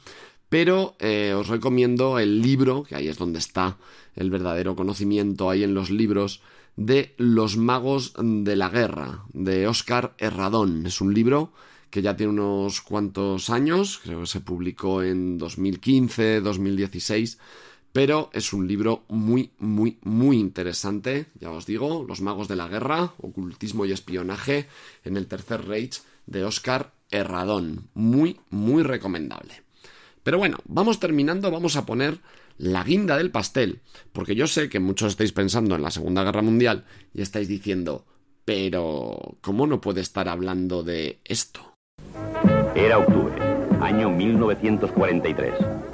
pero eh, os recomiendo el libro, que ahí es donde está el verdadero conocimiento, ahí en los libros, de Los magos de la guerra, de Oscar Herradón. Es un libro que ya tiene unos cuantos años, creo que se publicó en 2015, 2016, pero es un libro muy, muy, muy interesante, ya os digo, Los magos de la guerra, ocultismo y espionaje en el Tercer Reich de Oscar Herradón. Muy, muy recomendable. Pero bueno, vamos terminando, vamos a poner la guinda del pastel, porque yo sé que muchos estáis pensando en la Segunda Guerra Mundial y estáis diciendo, pero ¿cómo no puede estar hablando de esto? Era octubre, año 1943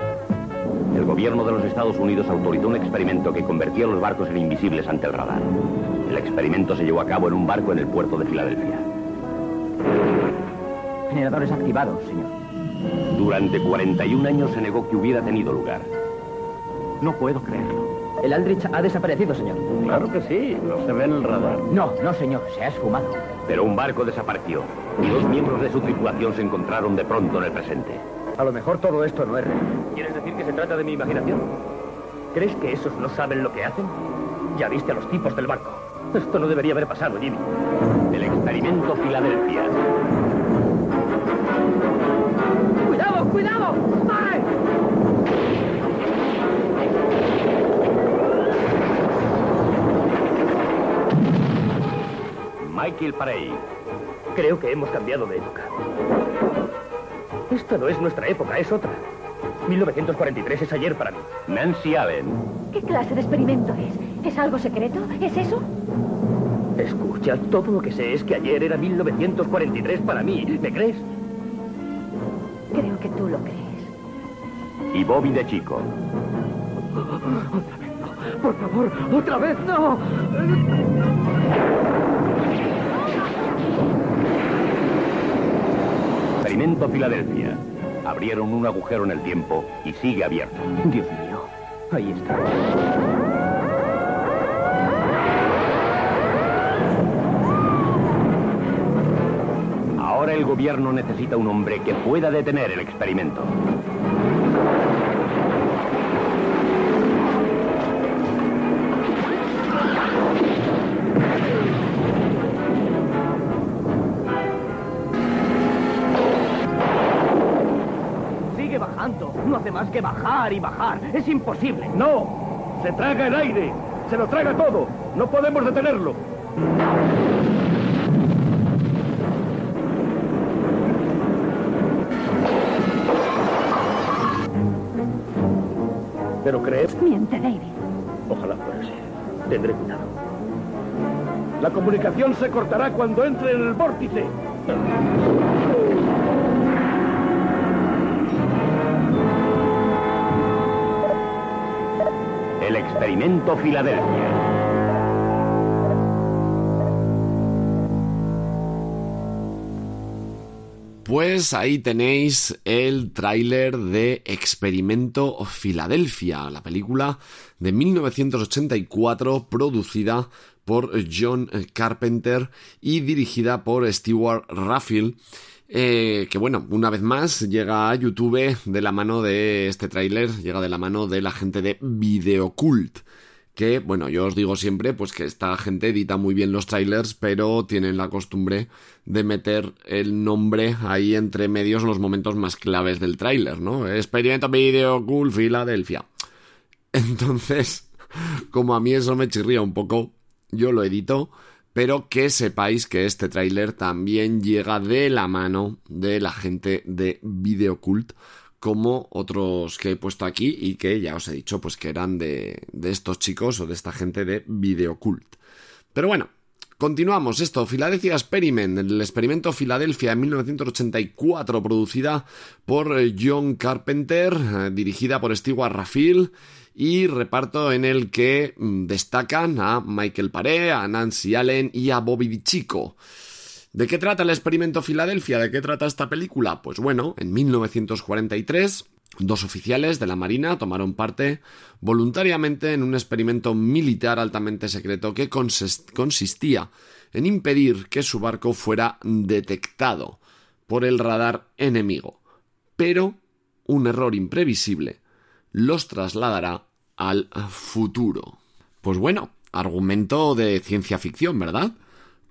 el gobierno de los Estados Unidos autorizó un experimento que convertía los barcos en invisibles ante el radar. El experimento se llevó a cabo en un barco en el puerto de Filadelfia. Generadores activados, señor. Durante 41 años se negó que hubiera tenido lugar. No puedo creerlo. El Aldrich ha desaparecido, señor. Claro que sí, no se ve en el radar. No, no, señor, se ha esfumado. Pero un barco desapareció y dos miembros de su tripulación se encontraron de pronto en el presente. A lo mejor todo esto no es real. ¿Quieres decir que se trata de mi imaginación? ¿Crees que esos no saben lo que hacen? Ya viste a los tipos del barco. Esto no debería haber pasado, Jimmy. El experimento Filadelfia. ¡Cuidado, cuidado! ¡Ay! Michael Parey. Creo que hemos cambiado de época. Esta no es nuestra época, es otra. 1943 es ayer para mí. Nancy Allen. ¿Qué clase de experimento es? ¿Es algo secreto? ¿Es eso? Escucha, todo lo que sé es que ayer era 1943 para mí. ¿Me crees? Creo que tú lo crees. Y Bobby de chico. Otra vez no. Por favor, otra vez no. Experimento Filadelfia. Abrieron un agujero en el tiempo y sigue abierto. Dios mío, ahí está. Ahora el gobierno necesita un hombre que pueda detener el experimento. Que bajar y bajar. Es imposible. ¡No! ¡Se traga el aire! ¡Se lo traga todo! ¡No podemos detenerlo! ¿Pero crees? Miente, David. Ojalá fuera así. Tendré cuidado. La comunicación se cortará cuando entre en el vórtice. Experimento Filadelfia. Pues ahí tenéis el tráiler de Experimento Filadelfia, la película de 1984 producida por John Carpenter y dirigida por Stewart Raffield. Eh, que bueno, una vez más llega a YouTube de la mano de este tráiler, llega de la mano de la gente de Videocult que, bueno, yo os digo siempre, pues que esta gente edita muy bien los trailers, pero tienen la costumbre de meter el nombre ahí entre medios en los momentos más claves del tráiler, ¿no? Experimento Video Cool Filadelfia. Entonces, como a mí eso me chirría un poco, yo lo edito, pero que sepáis que este tráiler también llega de la mano de la gente de Videocult como otros que he puesto aquí y que ya os he dicho pues que eran de, de estos chicos o de esta gente de Videocult. Pero bueno, Continuamos esto, Philadelphia Experiment, el experimento Filadelfia en 1984, producida por eh, John Carpenter, eh, dirigida por Stewart Raffield y reparto en el que mm, destacan a Michael Paré, a Nancy Allen y a Bobby DiCicco. ¿De qué trata el experimento Filadelfia? ¿De qué trata esta película? Pues bueno, en 1943 Dos oficiales de la Marina tomaron parte voluntariamente en un experimento militar altamente secreto que consistía en impedir que su barco fuera detectado por el radar enemigo. Pero un error imprevisible los trasladará al futuro. Pues bueno, argumento de ciencia ficción, ¿verdad?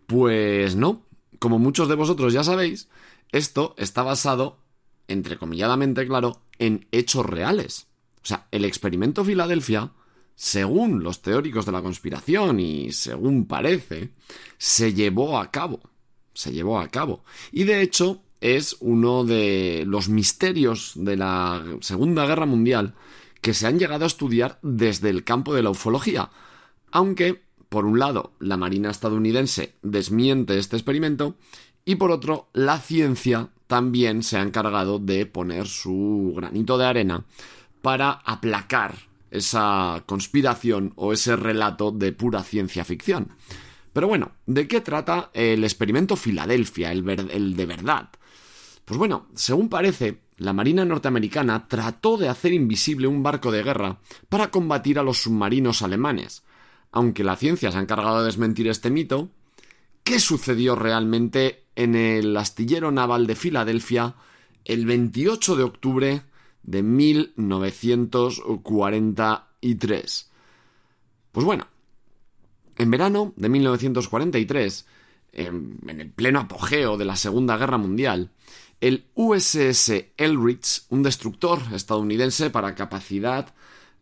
Pues no, como muchos de vosotros ya sabéis, esto está basado, entrecomilladamente claro, en hechos reales. O sea, el experimento Filadelfia, según los teóricos de la conspiración y según parece, se llevó a cabo. Se llevó a cabo. Y de hecho, es uno de los misterios de la Segunda Guerra Mundial que se han llegado a estudiar desde el campo de la ufología. Aunque por un lado, la Marina estadounidense desmiente este experimento y por otro, la ciencia también se ha encargado de poner su granito de arena para aplacar esa conspiración o ese relato de pura ciencia ficción. Pero bueno, ¿de qué trata el experimento Filadelfia, el, de verdad? Pues bueno, según parece, la Marina norteamericana trató de hacer invisible un barco de guerra para combatir a los submarinos alemanes, aunque la ciencia se ha encargado de desmentir este mito, ¿qué sucedió realmente en el astillero naval de Filadelfia el 28 de octubre de 1943? Pues bueno, en verano de 1943, en, el pleno apogeo de la Segunda Guerra Mundial, el USS Elrich, un destructor estadounidense para capacidad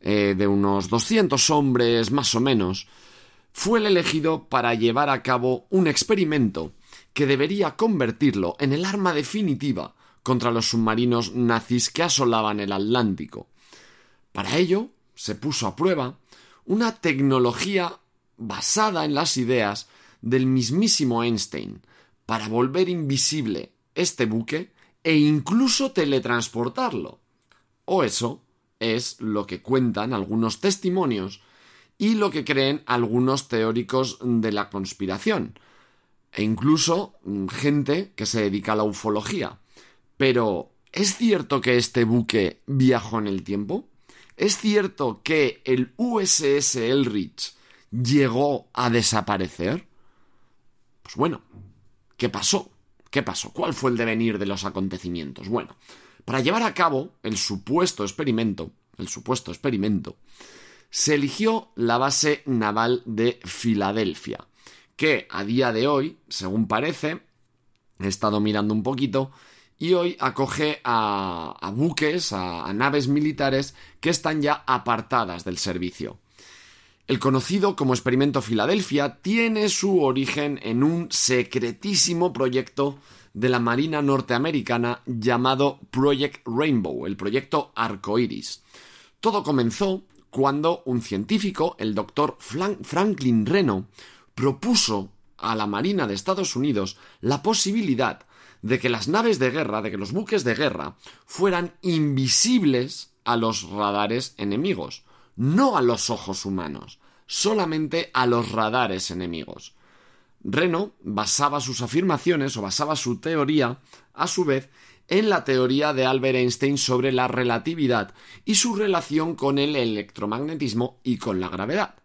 eh, de unos 200 hombres más o menos, fue el elegido para llevar a cabo un experimento que debería convertirlo en el arma definitiva contra los submarinos nazis que asolaban el Atlántico. Para ello, se puso a prueba una tecnología basada en las ideas del mismísimo Einstein para volver invisible este buque e incluso teletransportarlo. O eso es lo que cuentan algunos testimonios y lo que creen algunos teóricos de la conspiración, e incluso mm, gente que se dedica a la ufología. Pero, ¿es cierto que este buque viajó en el tiempo? ¿Es cierto que el USS Elrich llegó a desaparecer? Pues bueno, ¿qué pasó? ¿Qué pasó? ¿Cuál fue el devenir de los acontecimientos? Bueno, para llevar a cabo el supuesto experimento, el supuesto experimento, se eligió la base naval de Filadelfia, que a día de hoy, según parece, he estado mirando un poquito, y hoy acoge a, buques, a naves militares que están ya apartadas del servicio. El conocido como experimento Filadelfia tiene su origen en un secretísimo proyecto de la Marina norteamericana llamado Project Rainbow, el proyecto Arcoiris. Todo comenzó cuando un científico, el doctor Franklin Reno, propuso a la Marina de Estados Unidos la posibilidad de que las naves de guerra, de que los buques de guerra, fueran invisibles a los radares enemigos no a los ojos humanos, solamente a los radares enemigos. Reno basaba sus afirmaciones o basaba su teoría, a su vez, en la teoría de Albert Einstein sobre la relatividad y su relación con el electromagnetismo y con la gravedad.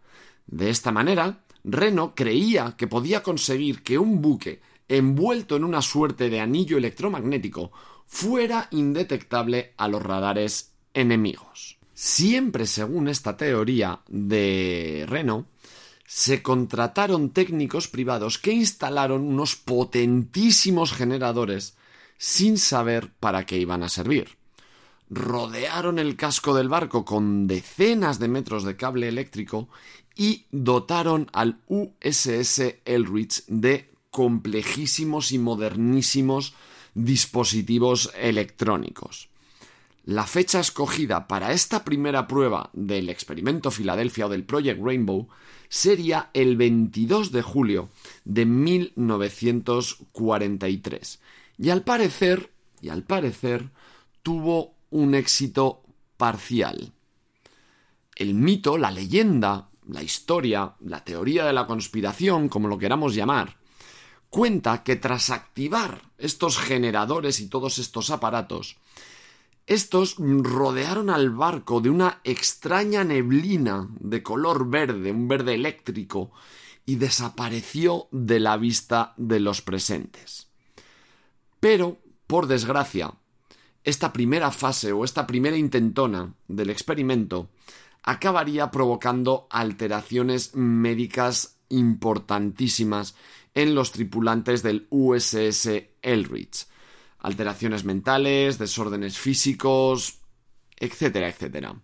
De esta manera, Reno creía que podía conseguir que un buque envuelto en una suerte de anillo electromagnético fuera indetectable a los radares enemigos. Siempre según esta teoría de Reno, se contrataron técnicos privados que instalaron unos potentísimos generadores sin saber para qué iban a servir. Rodearon el casco del barco con decenas de metros de cable eléctrico y dotaron al USS Elrich de complejísimos y modernísimos dispositivos electrónicos. La fecha escogida para esta primera prueba del experimento Filadelfia o del Project Rainbow sería el 22 de julio de 1943. Y al parecer, y al parecer, tuvo un éxito parcial. El mito, la leyenda, la historia, la teoría de la conspiración, como lo queramos llamar, cuenta que tras activar estos generadores y todos estos aparatos, estos rodearon al barco de una extraña neblina de color verde, un verde eléctrico, y desapareció de la vista de los presentes. Pero, por desgracia, esta primera fase o esta primera intentona del experimento acabaría provocando alteraciones médicas importantísimas en los tripulantes del USS Elrich, alteraciones mentales, desórdenes físicos, etcétera, etcétera.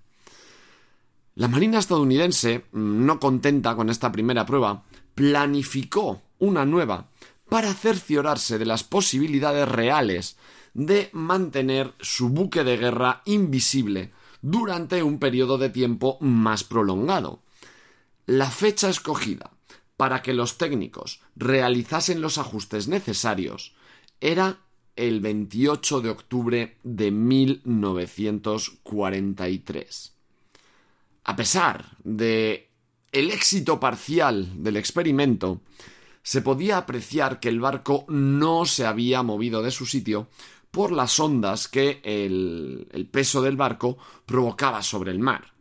La Marina estadounidense, mm, no contenta con esta primera prueba, planificó una nueva para cerciorarse de las posibilidades reales de mantener su buque de guerra invisible durante un periodo de tiempo más prolongado. La fecha escogida para que los técnicos realizasen los ajustes necesarios era el 28 de octubre de 1943. A pesar de el éxito parcial del experimento, se podía apreciar que el barco no se había movido de su sitio por las ondas que el, el peso del barco provocaba sobre el mar.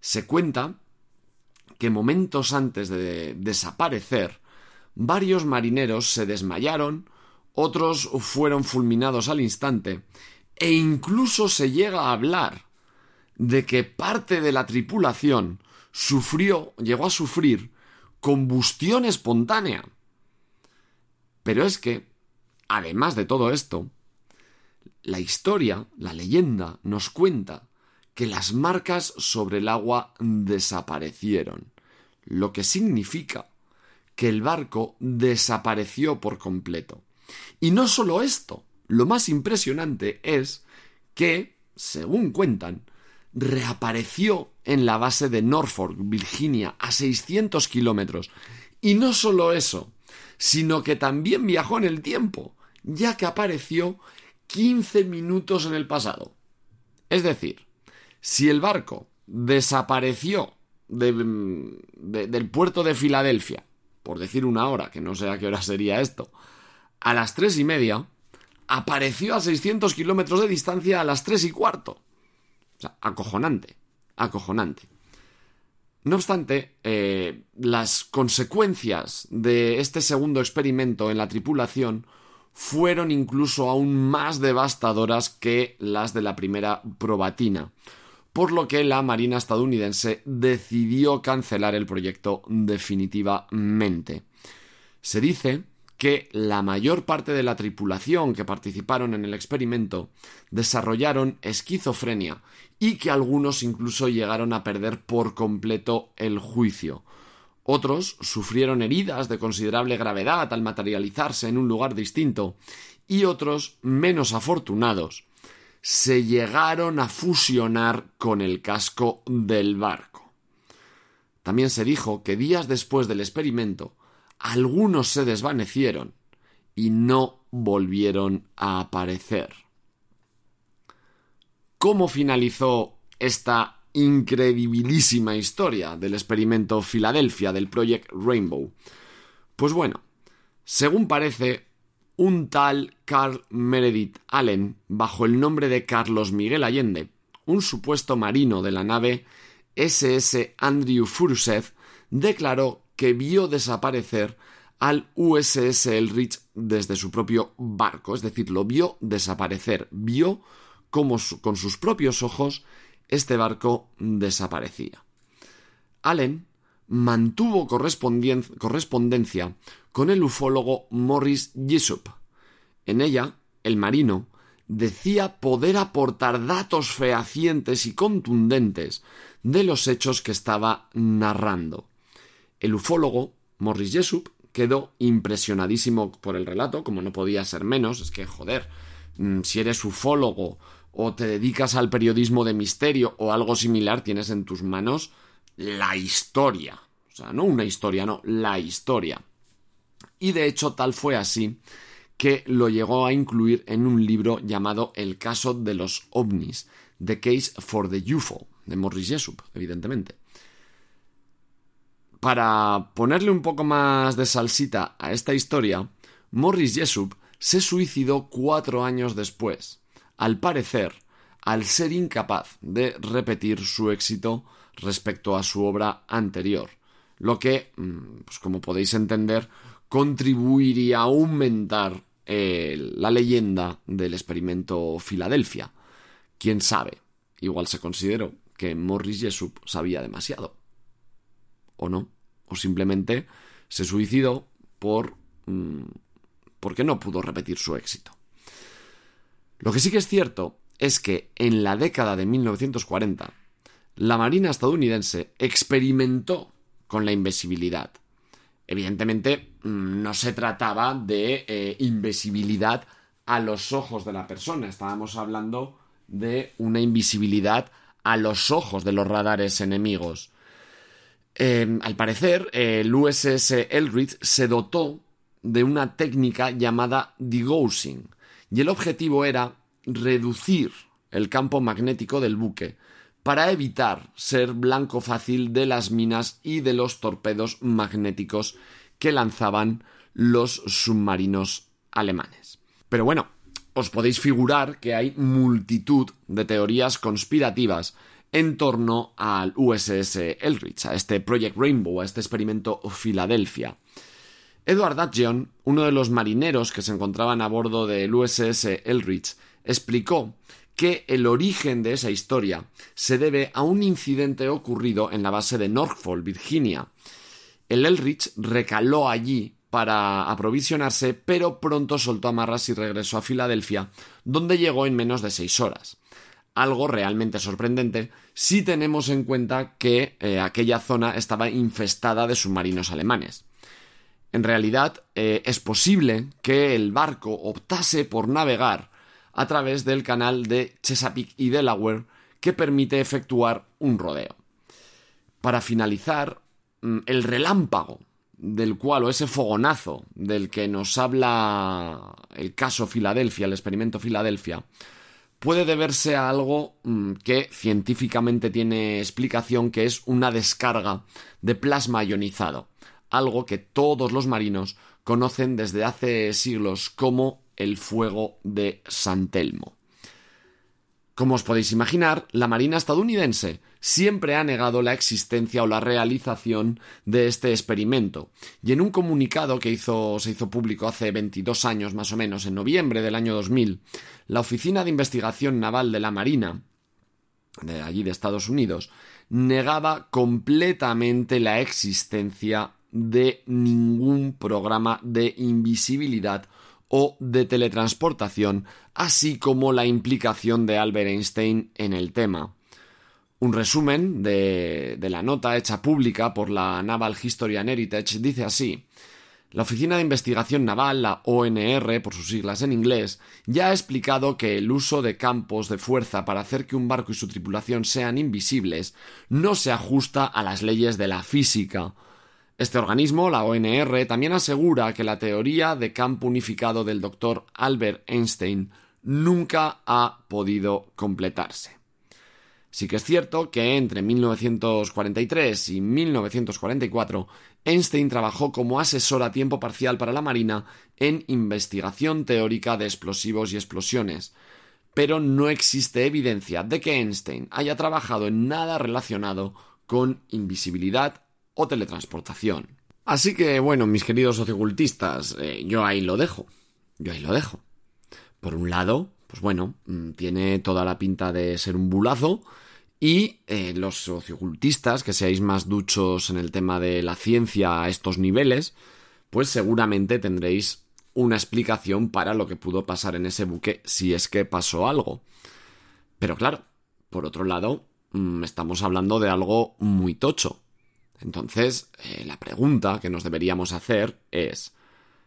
Se cuenta que momentos antes de desaparecer, varios marineros se desmayaron otros fueron fulminados al instante, e incluso se llega a hablar de que parte de la tripulación sufrió, llegó a sufrir combustión espontánea. Pero es que, además de todo esto, la historia, la leyenda, nos cuenta que las marcas sobre el agua desaparecieron, lo que significa que el barco desapareció por completo. Y no solo esto, lo más impresionante es que, según cuentan, reapareció en la base de Norfolk, Virginia, a 600 kilómetros. Y no solo eso, sino que también viajó en el tiempo, ya que apareció 15 minutos en el pasado. Es decir, si el barco desapareció del puerto de Filadelfia, por decir una hora, que no sé a qué hora sería esto, a las tres y media, apareció a 600 kilómetros de distancia a las tres y cuarto. O sea, acojonante, acojonante. No obstante, eh, las consecuencias de este segundo experimento en la tripulación fueron incluso aún más devastadoras que las de la primera probatina, por lo que la Marina estadounidense decidió cancelar el proyecto definitivamente. Se dice que la mayor parte de la tripulación que participaron en el experimento desarrollaron esquizofrenia y que algunos incluso llegaron a perder por completo el juicio. Otros sufrieron heridas de considerable gravedad al materializarse en un lugar distinto y otros, menos afortunados, se llegaron a fusionar con el casco del barco. También se dijo que días después del experimento, algunos se desvanecieron y no volvieron a aparecer. ¿Cómo finalizó esta incredibilísima historia del experimento Filadelfia del Project Rainbow? Pues bueno, según parece, un tal Carl Meredith Allen, bajo el nombre de Carlos Miguel Allende, un supuesto marino de la nave SS Andrew Furusev, declaró que vio desaparecer al USS Elrich desde su propio barco, es decir, lo vio desaparecer, vio cómo con sus propios ojos este barco desaparecía. Allen mantuvo correspondencia con el ufólogo Morris Jessup. En ella, el marino decía poder aportar datos fehacientes y contundentes de los hechos que estaba narrando. El ufólogo Morris Jessup quedó impresionadísimo por el relato, como no podía ser menos, es que joder, mm, si eres ufólogo o te dedicas al periodismo de misterio o algo similar, tienes en tus manos la historia. O sea, no una historia, no, la historia. Y de hecho tal fue así que lo llegó a incluir en un libro llamado El caso de los ovnis, The Case for the UFO, de Morris Jessup, evidentemente. Para ponerle un poco más de salsita a esta historia, Morris Jessup se suicidó cuatro años después, al parecer, al ser incapaz de repetir su éxito respecto a su obra anterior, lo que, mm, pues como podéis entender, contribuiría a aumentar eh, la leyenda del experimento Filadelfia. Quién sabe, igual se consideró que Morris Jessup sabía demasiado. ¿O no? O simplemente se suicidó por. Mm, porque no pudo repetir su éxito. Lo que sí que es cierto es que en la década de 1940 la Marina estadounidense experimentó con la invisibilidad. Evidentemente, mm, no se trataba de eh, invisibilidad a los ojos de la persona, estábamos hablando de una invisibilidad a los ojos de los radares enemigos. Em, al parecer, el USS Eldridge se dotó de una técnica llamada degaussing, y el objetivo era reducir el campo magnético del buque, para evitar ser blanco fácil de las minas y de los torpedos magnéticos que lanzaban los submarinos alemanes. Pero bueno, os podéis figurar que hay multitud de teorías conspirativas en torno al USS Eldridge, a este Project Rainbow, a este experimento Filadelfia. Edward Adjian, uno de los marineros que se encontraban a bordo del USS Eldridge, explicó que el origen de esa historia se debe a un incidente ocurrido en la base de Norfolk, Virginia. El Elrich recaló allí para aprovisionarse, pero pronto soltó amarras y regresó a Filadelfia, donde llegó en menos de seis horas. Algo realmente sorprendente si tenemos en cuenta que eh, aquella zona estaba infestada de submarinos alemanes. En realidad, eh, es posible que el barco optase por navegar a través del canal de Chesapeake y Delaware que permite efectuar un rodeo. Para finalizar, mm, el relámpago del cual, o ese fogonazo del que nos habla el caso Filadelfia, el experimento Filadelfia, puede deberse a algo mm, que científicamente tiene explicación, que es una descarga de plasma ionizado, algo que todos los marinos conocen desde hace siglos como el fuego de San Telmo. Como os podéis imaginar, la Marina estadounidense siempre ha negado la existencia o la realización de este experimento, y en un comunicado que se hizo público hace 22 años más o menos, en noviembre del año 2000, la Oficina de Investigación Naval de la Marina, de allí de Estados Unidos, negaba completamente la existencia de ningún programa de invisibilidad o de teletransportación, así como la implicación de Albert Einstein en el tema. Un resumen de, de, la nota hecha pública por la Naval History and Heritage dice así. La Oficina de Investigación Naval, la ONR por sus siglas en inglés, ya ha explicado que el uso de campos de fuerza para hacer que un barco y su tripulación sean invisibles no se ajusta a las leyes de la física. Este organismo, la ONR, también asegura que la teoría de campo unificado del doctor Albert Einstein nunca ha podido completarse. Sí que es cierto que entre 1943 y 1944 Einstein trabajó como asesor a tiempo parcial para la Marina en investigación teórica de explosivos y explosiones, pero no existe evidencia de que Einstein haya trabajado en nada relacionado con invisibilidad o teletransportación. Así que, bueno, mis queridos sociocultistas, eh, yo ahí lo dejo. Yo ahí lo dejo. Por un lado, pues bueno, mm, tiene toda la pinta de ser un bulazo. Y eh, los sociocultistas, que seáis más duchos en el tema de la ciencia a estos niveles, pues seguramente tendréis una explicación para lo que pudo pasar en ese buque si es que pasó algo. Pero claro, por otro lado, mm, estamos hablando de algo muy tocho. Entonces, eh, la pregunta que nos deberíamos hacer es,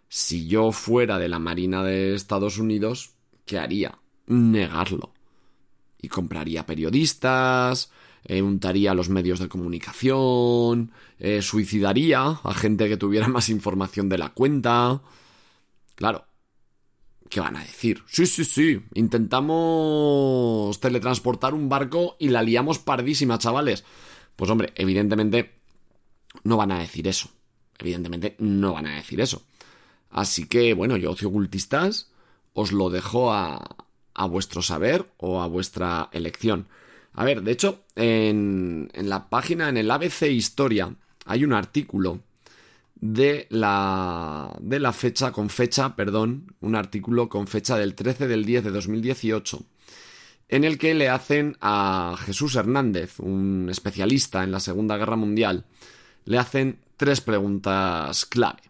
si yo fuera de la Marina de Estados Unidos, ¿qué haría? Negarlo. Y compraría periodistas, eh, untaría los medios de comunicación, eh, suicidaría a gente que tuviera más información de la cuenta. Claro. ¿Qué van a decir? Sí, sí, sí. Intentamos teletransportar un barco y la liamos pardísima, chavales. Pues hombre, evidentemente no van a decir eso. Evidentemente no van a decir eso. Así que, bueno, yo, ocultistas, os lo dejo a, a vuestro saber o a vuestra elección. A ver, de hecho, en, la página, en el ABC Historia, hay un artículo de la, de la fecha, con fecha, perdón, un artículo con fecha del 13 del 10 de 2018, en el que le hacen a Jesús Hernández, un especialista en la Segunda Guerra Mundial, le hacen tres preguntas clave.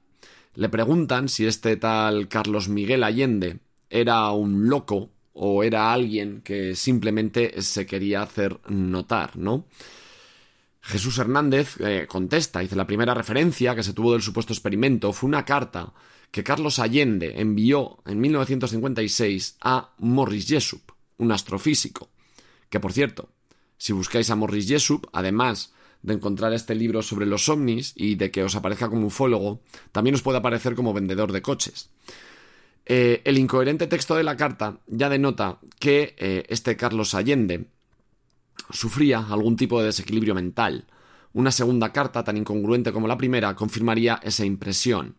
Le preguntan si este tal Carlos Miguel Allende era un loco o era alguien que simplemente se quería hacer notar, ¿no? Jesús Hernández eh, contesta, dice, la primera referencia que se tuvo del supuesto experimento fue una carta que Carlos Allende envió en 1956 a Morris Jesup, un astrofísico, que por cierto, si buscáis a Morris Jesup, además de encontrar este libro sobre los ovnis y de que os aparezca como ufólogo, también os puede aparecer como vendedor de coches. Eh, el incoherente texto de la carta ya denota que eh, este Carlos Allende sufría algún tipo de desequilibrio mental. Una segunda carta, tan incongruente como la primera, confirmaría esa impresión.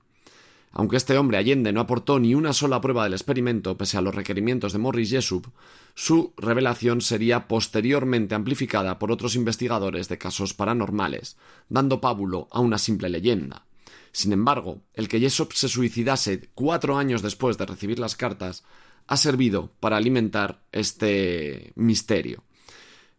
Aunque este hombre Allende no aportó ni una sola prueba del experimento, pese a los requerimientos de Morris Jesup, su revelación sería posteriormente amplificada por otros investigadores de casos paranormales, dando pábulo a una simple leyenda. Sin embargo, el que Jesup se suicidase cuatro años después de recibir las cartas ha servido para alimentar este misterio.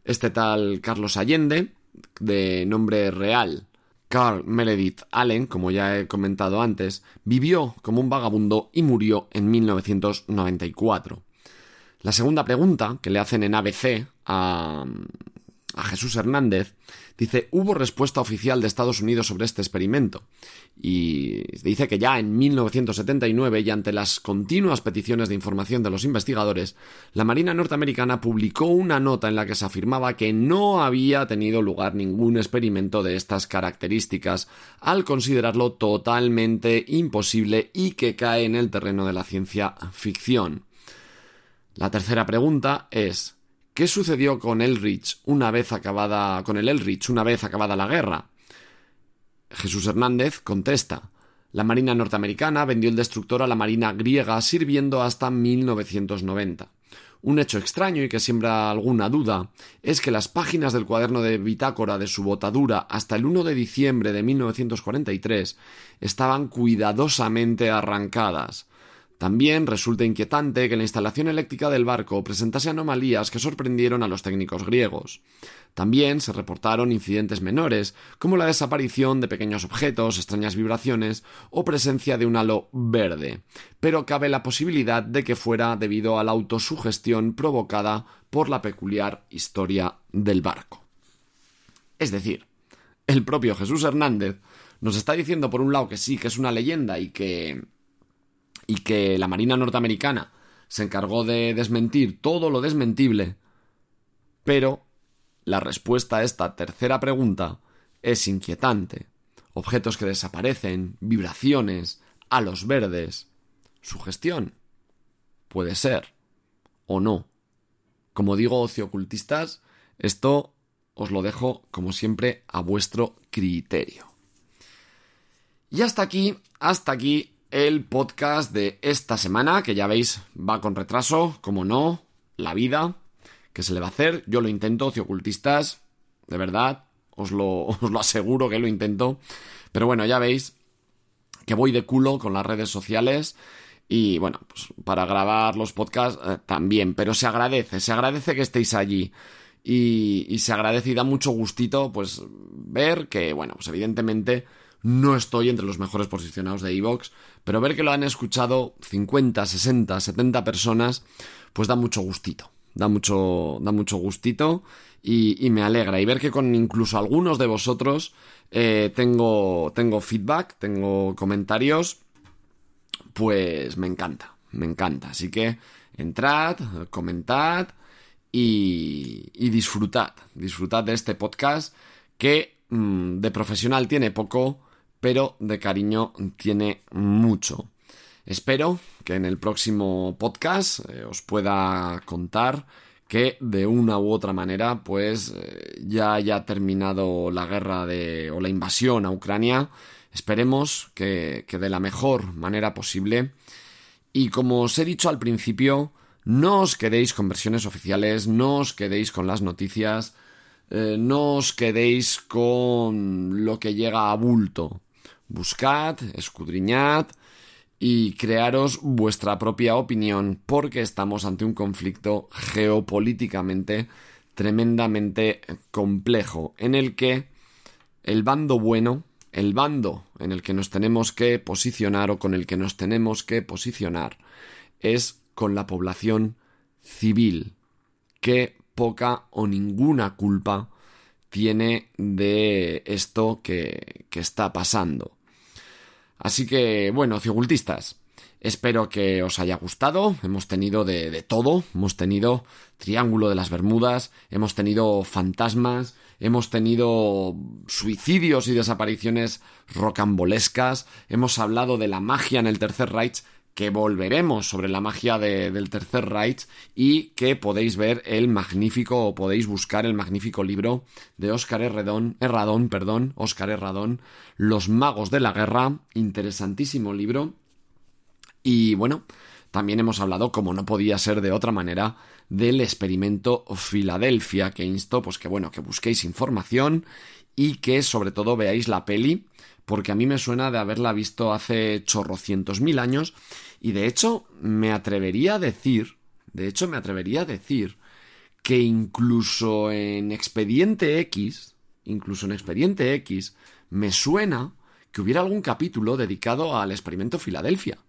Este tal Carlos Allende, de nombre real Carl Meredith Allen, como ya he comentado antes, vivió como un vagabundo y murió en 1994. La segunda pregunta que le hacen en ABC a, a Jesús Hernández, dice, hubo respuesta oficial de Estados Unidos sobre este experimento. Y dice que ya en 1979, y ante las continuas peticiones de información de los investigadores, la Marina norteamericana publicó una nota en la que se afirmaba que no había tenido lugar ningún experimento de estas características, al considerarlo totalmente imposible y que cae en el terreno de la ciencia ficción. La tercera pregunta es ¿Qué sucedió con Elrich una vez acabada con el Elrich una vez acabada la guerra? Jesús Hernández contesta. La Marina norteamericana vendió el destructor a la Marina griega sirviendo hasta 1990. Un hecho extraño y que siembra alguna duda es que las páginas del cuaderno de bitácora de su botadura hasta el 1 de diciembre de 1943 estaban cuidadosamente arrancadas. También resulta inquietante que la instalación eléctrica del barco presentase anomalías que sorprendieron a los técnicos griegos. También se reportaron incidentes menores, como la desaparición de pequeños objetos, extrañas vibraciones o presencia de un halo verde, pero cabe la posibilidad de que fuera debido a la autosugestión provocada por la peculiar historia del barco. Es decir, el propio Jesús Hernández nos está diciendo por un lado que sí, que es una leyenda y que y que la Marina norteamericana se encargó de desmentir todo lo desmentible, pero la respuesta a esta tercera pregunta es inquietante. Objetos que desaparecen, vibraciones, halos verdes. Sugestión. Puede ser. O no. Como digo, ociocultistas, esto os lo dejo, como siempre, a vuestro criterio. Y hasta aquí, hasta aquí el podcast de esta semana, que ya veis va con retraso, como no, la vida, que se le va a hacer. Yo lo intento, ocultistas, de verdad, os lo, os lo aseguro que lo intento. Pero bueno, ya veis que voy de culo con las redes sociales. Y bueno, pues para grabar los podcasts eh, también, pero se agradece, se agradece que estéis allí. Y, y, se agradece y da mucho gustito, pues, ver que, bueno, pues evidentemente no estoy entre los mejores posicionados de Evox, pero ver que lo han escuchado 50, 60, 70 personas, pues da mucho gustito. Da mucho, da mucho gustito y, me alegra. Y ver que con incluso algunos de vosotros eh, tengo, tengo feedback, tengo comentarios, pues me encanta, me encanta. Así que entrad, comentad y, y disfrutad. Disfrutad de este podcast que mm, de profesional tiene poco, pero de cariño tiene mucho. Espero que en el próximo podcast eh, os pueda contar que de una u otra manera pues eh, ya haya terminado la guerra de o la invasión a Ucrania. Esperemos que, que de la mejor manera posible. Y como os he dicho al principio, no os quedéis con versiones oficiales, no os quedéis con las noticias, eh, no os quedéis con lo que llega a bulto. Buscad, escudriñad y crearos vuestra propia opinión porque estamos ante un conflicto geopolíticamente tremendamente complejo en el que el bando bueno, el bando en el que nos tenemos que posicionar o con el que nos tenemos que posicionar es con la población civil, que poca o ninguna culpa tiene de esto que, que está pasando. Así que, bueno, ciogultistas, espero que os haya gustado. Hemos tenido de, de, todo. Hemos tenido Triángulo de las Bermudas, hemos tenido fantasmas, hemos tenido suicidios y desapariciones rocambolescas, hemos hablado de la magia en el Tercer Reich, que volveremos sobre la magia de, del Tercer Reich y que podéis ver el magnífico o podéis buscar el magnífico libro de Óscar Herradón, Herradón, perdón, Óscar Herradón, Los magos de la guerra, interesantísimo libro. Y bueno, también hemos hablado, como no podía ser de otra manera, del experimento Filadelfia, que insto, pues que bueno, que busquéis información y que sobre todo veáis la peli porque a mí me suena de haberla visto hace chorrocientos mil años y de hecho me atrevería a decir, de hecho me atrevería a decir que incluso en Expediente X, incluso en Expediente X, me suena que hubiera algún capítulo dedicado al experimento Filadelfia.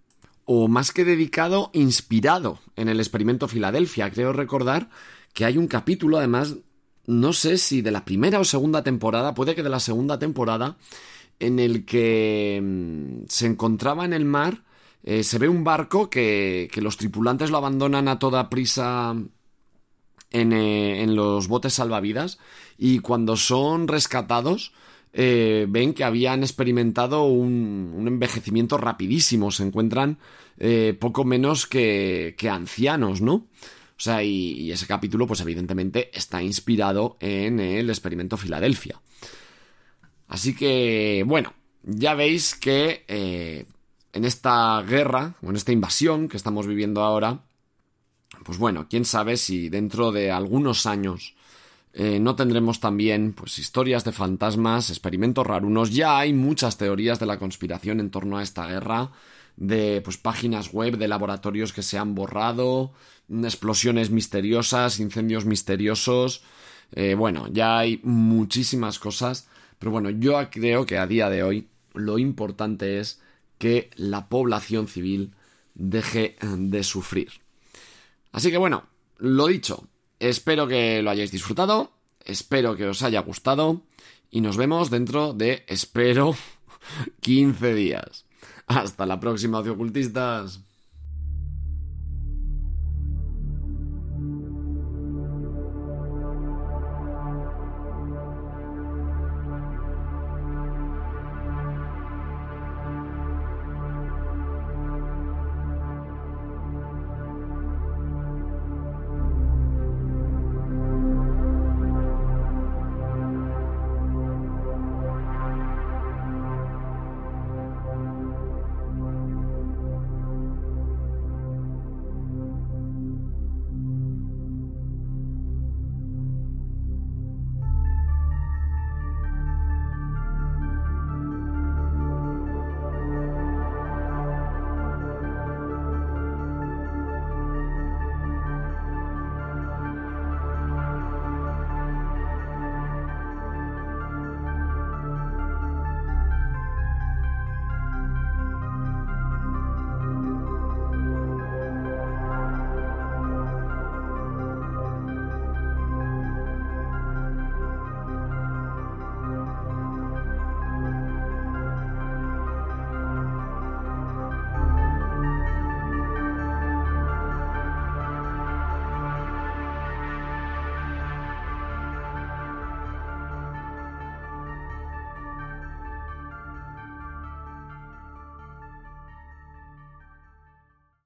O más que dedicado, inspirado en el experimento Filadelfia. Creo recordar que hay un capítulo, además, no sé si de la primera o segunda temporada, puede que de la segunda temporada, en el que mm, se encontraba en el mar, eh, se ve un barco que, que, los tripulantes lo abandonan a toda prisa en, eh, en los botes salvavidas y cuando son rescatados eh, ven que habían experimentado un, un, envejecimiento rapidísimo, se encuentran poco menos que, que, ancianos, ¿no? O sea, y, y ese capítulo pues evidentemente está inspirado en el experimento Filadelfia. Así que, bueno, ya veis que eh, en esta guerra o en esta invasión que estamos viviendo ahora, pues bueno, quién sabe si dentro de algunos años Eh, no tendremos también pues historias de fantasmas, experimentos rarunos. Ya hay muchas teorías de la conspiración en torno a esta guerra, de pues páginas web de laboratorios que se han borrado, explosiones misteriosas, incendios misteriosos. Eh, bueno, ya hay muchísimas cosas, pero bueno, yo creo que a día de hoy lo importante es que la población civil deje de sufrir. Así que bueno, lo dicho, espero que lo hayáis disfrutado, espero que os haya gustado y nos vemos dentro de, espero, 15 días. Hasta la próxima, ocultistas.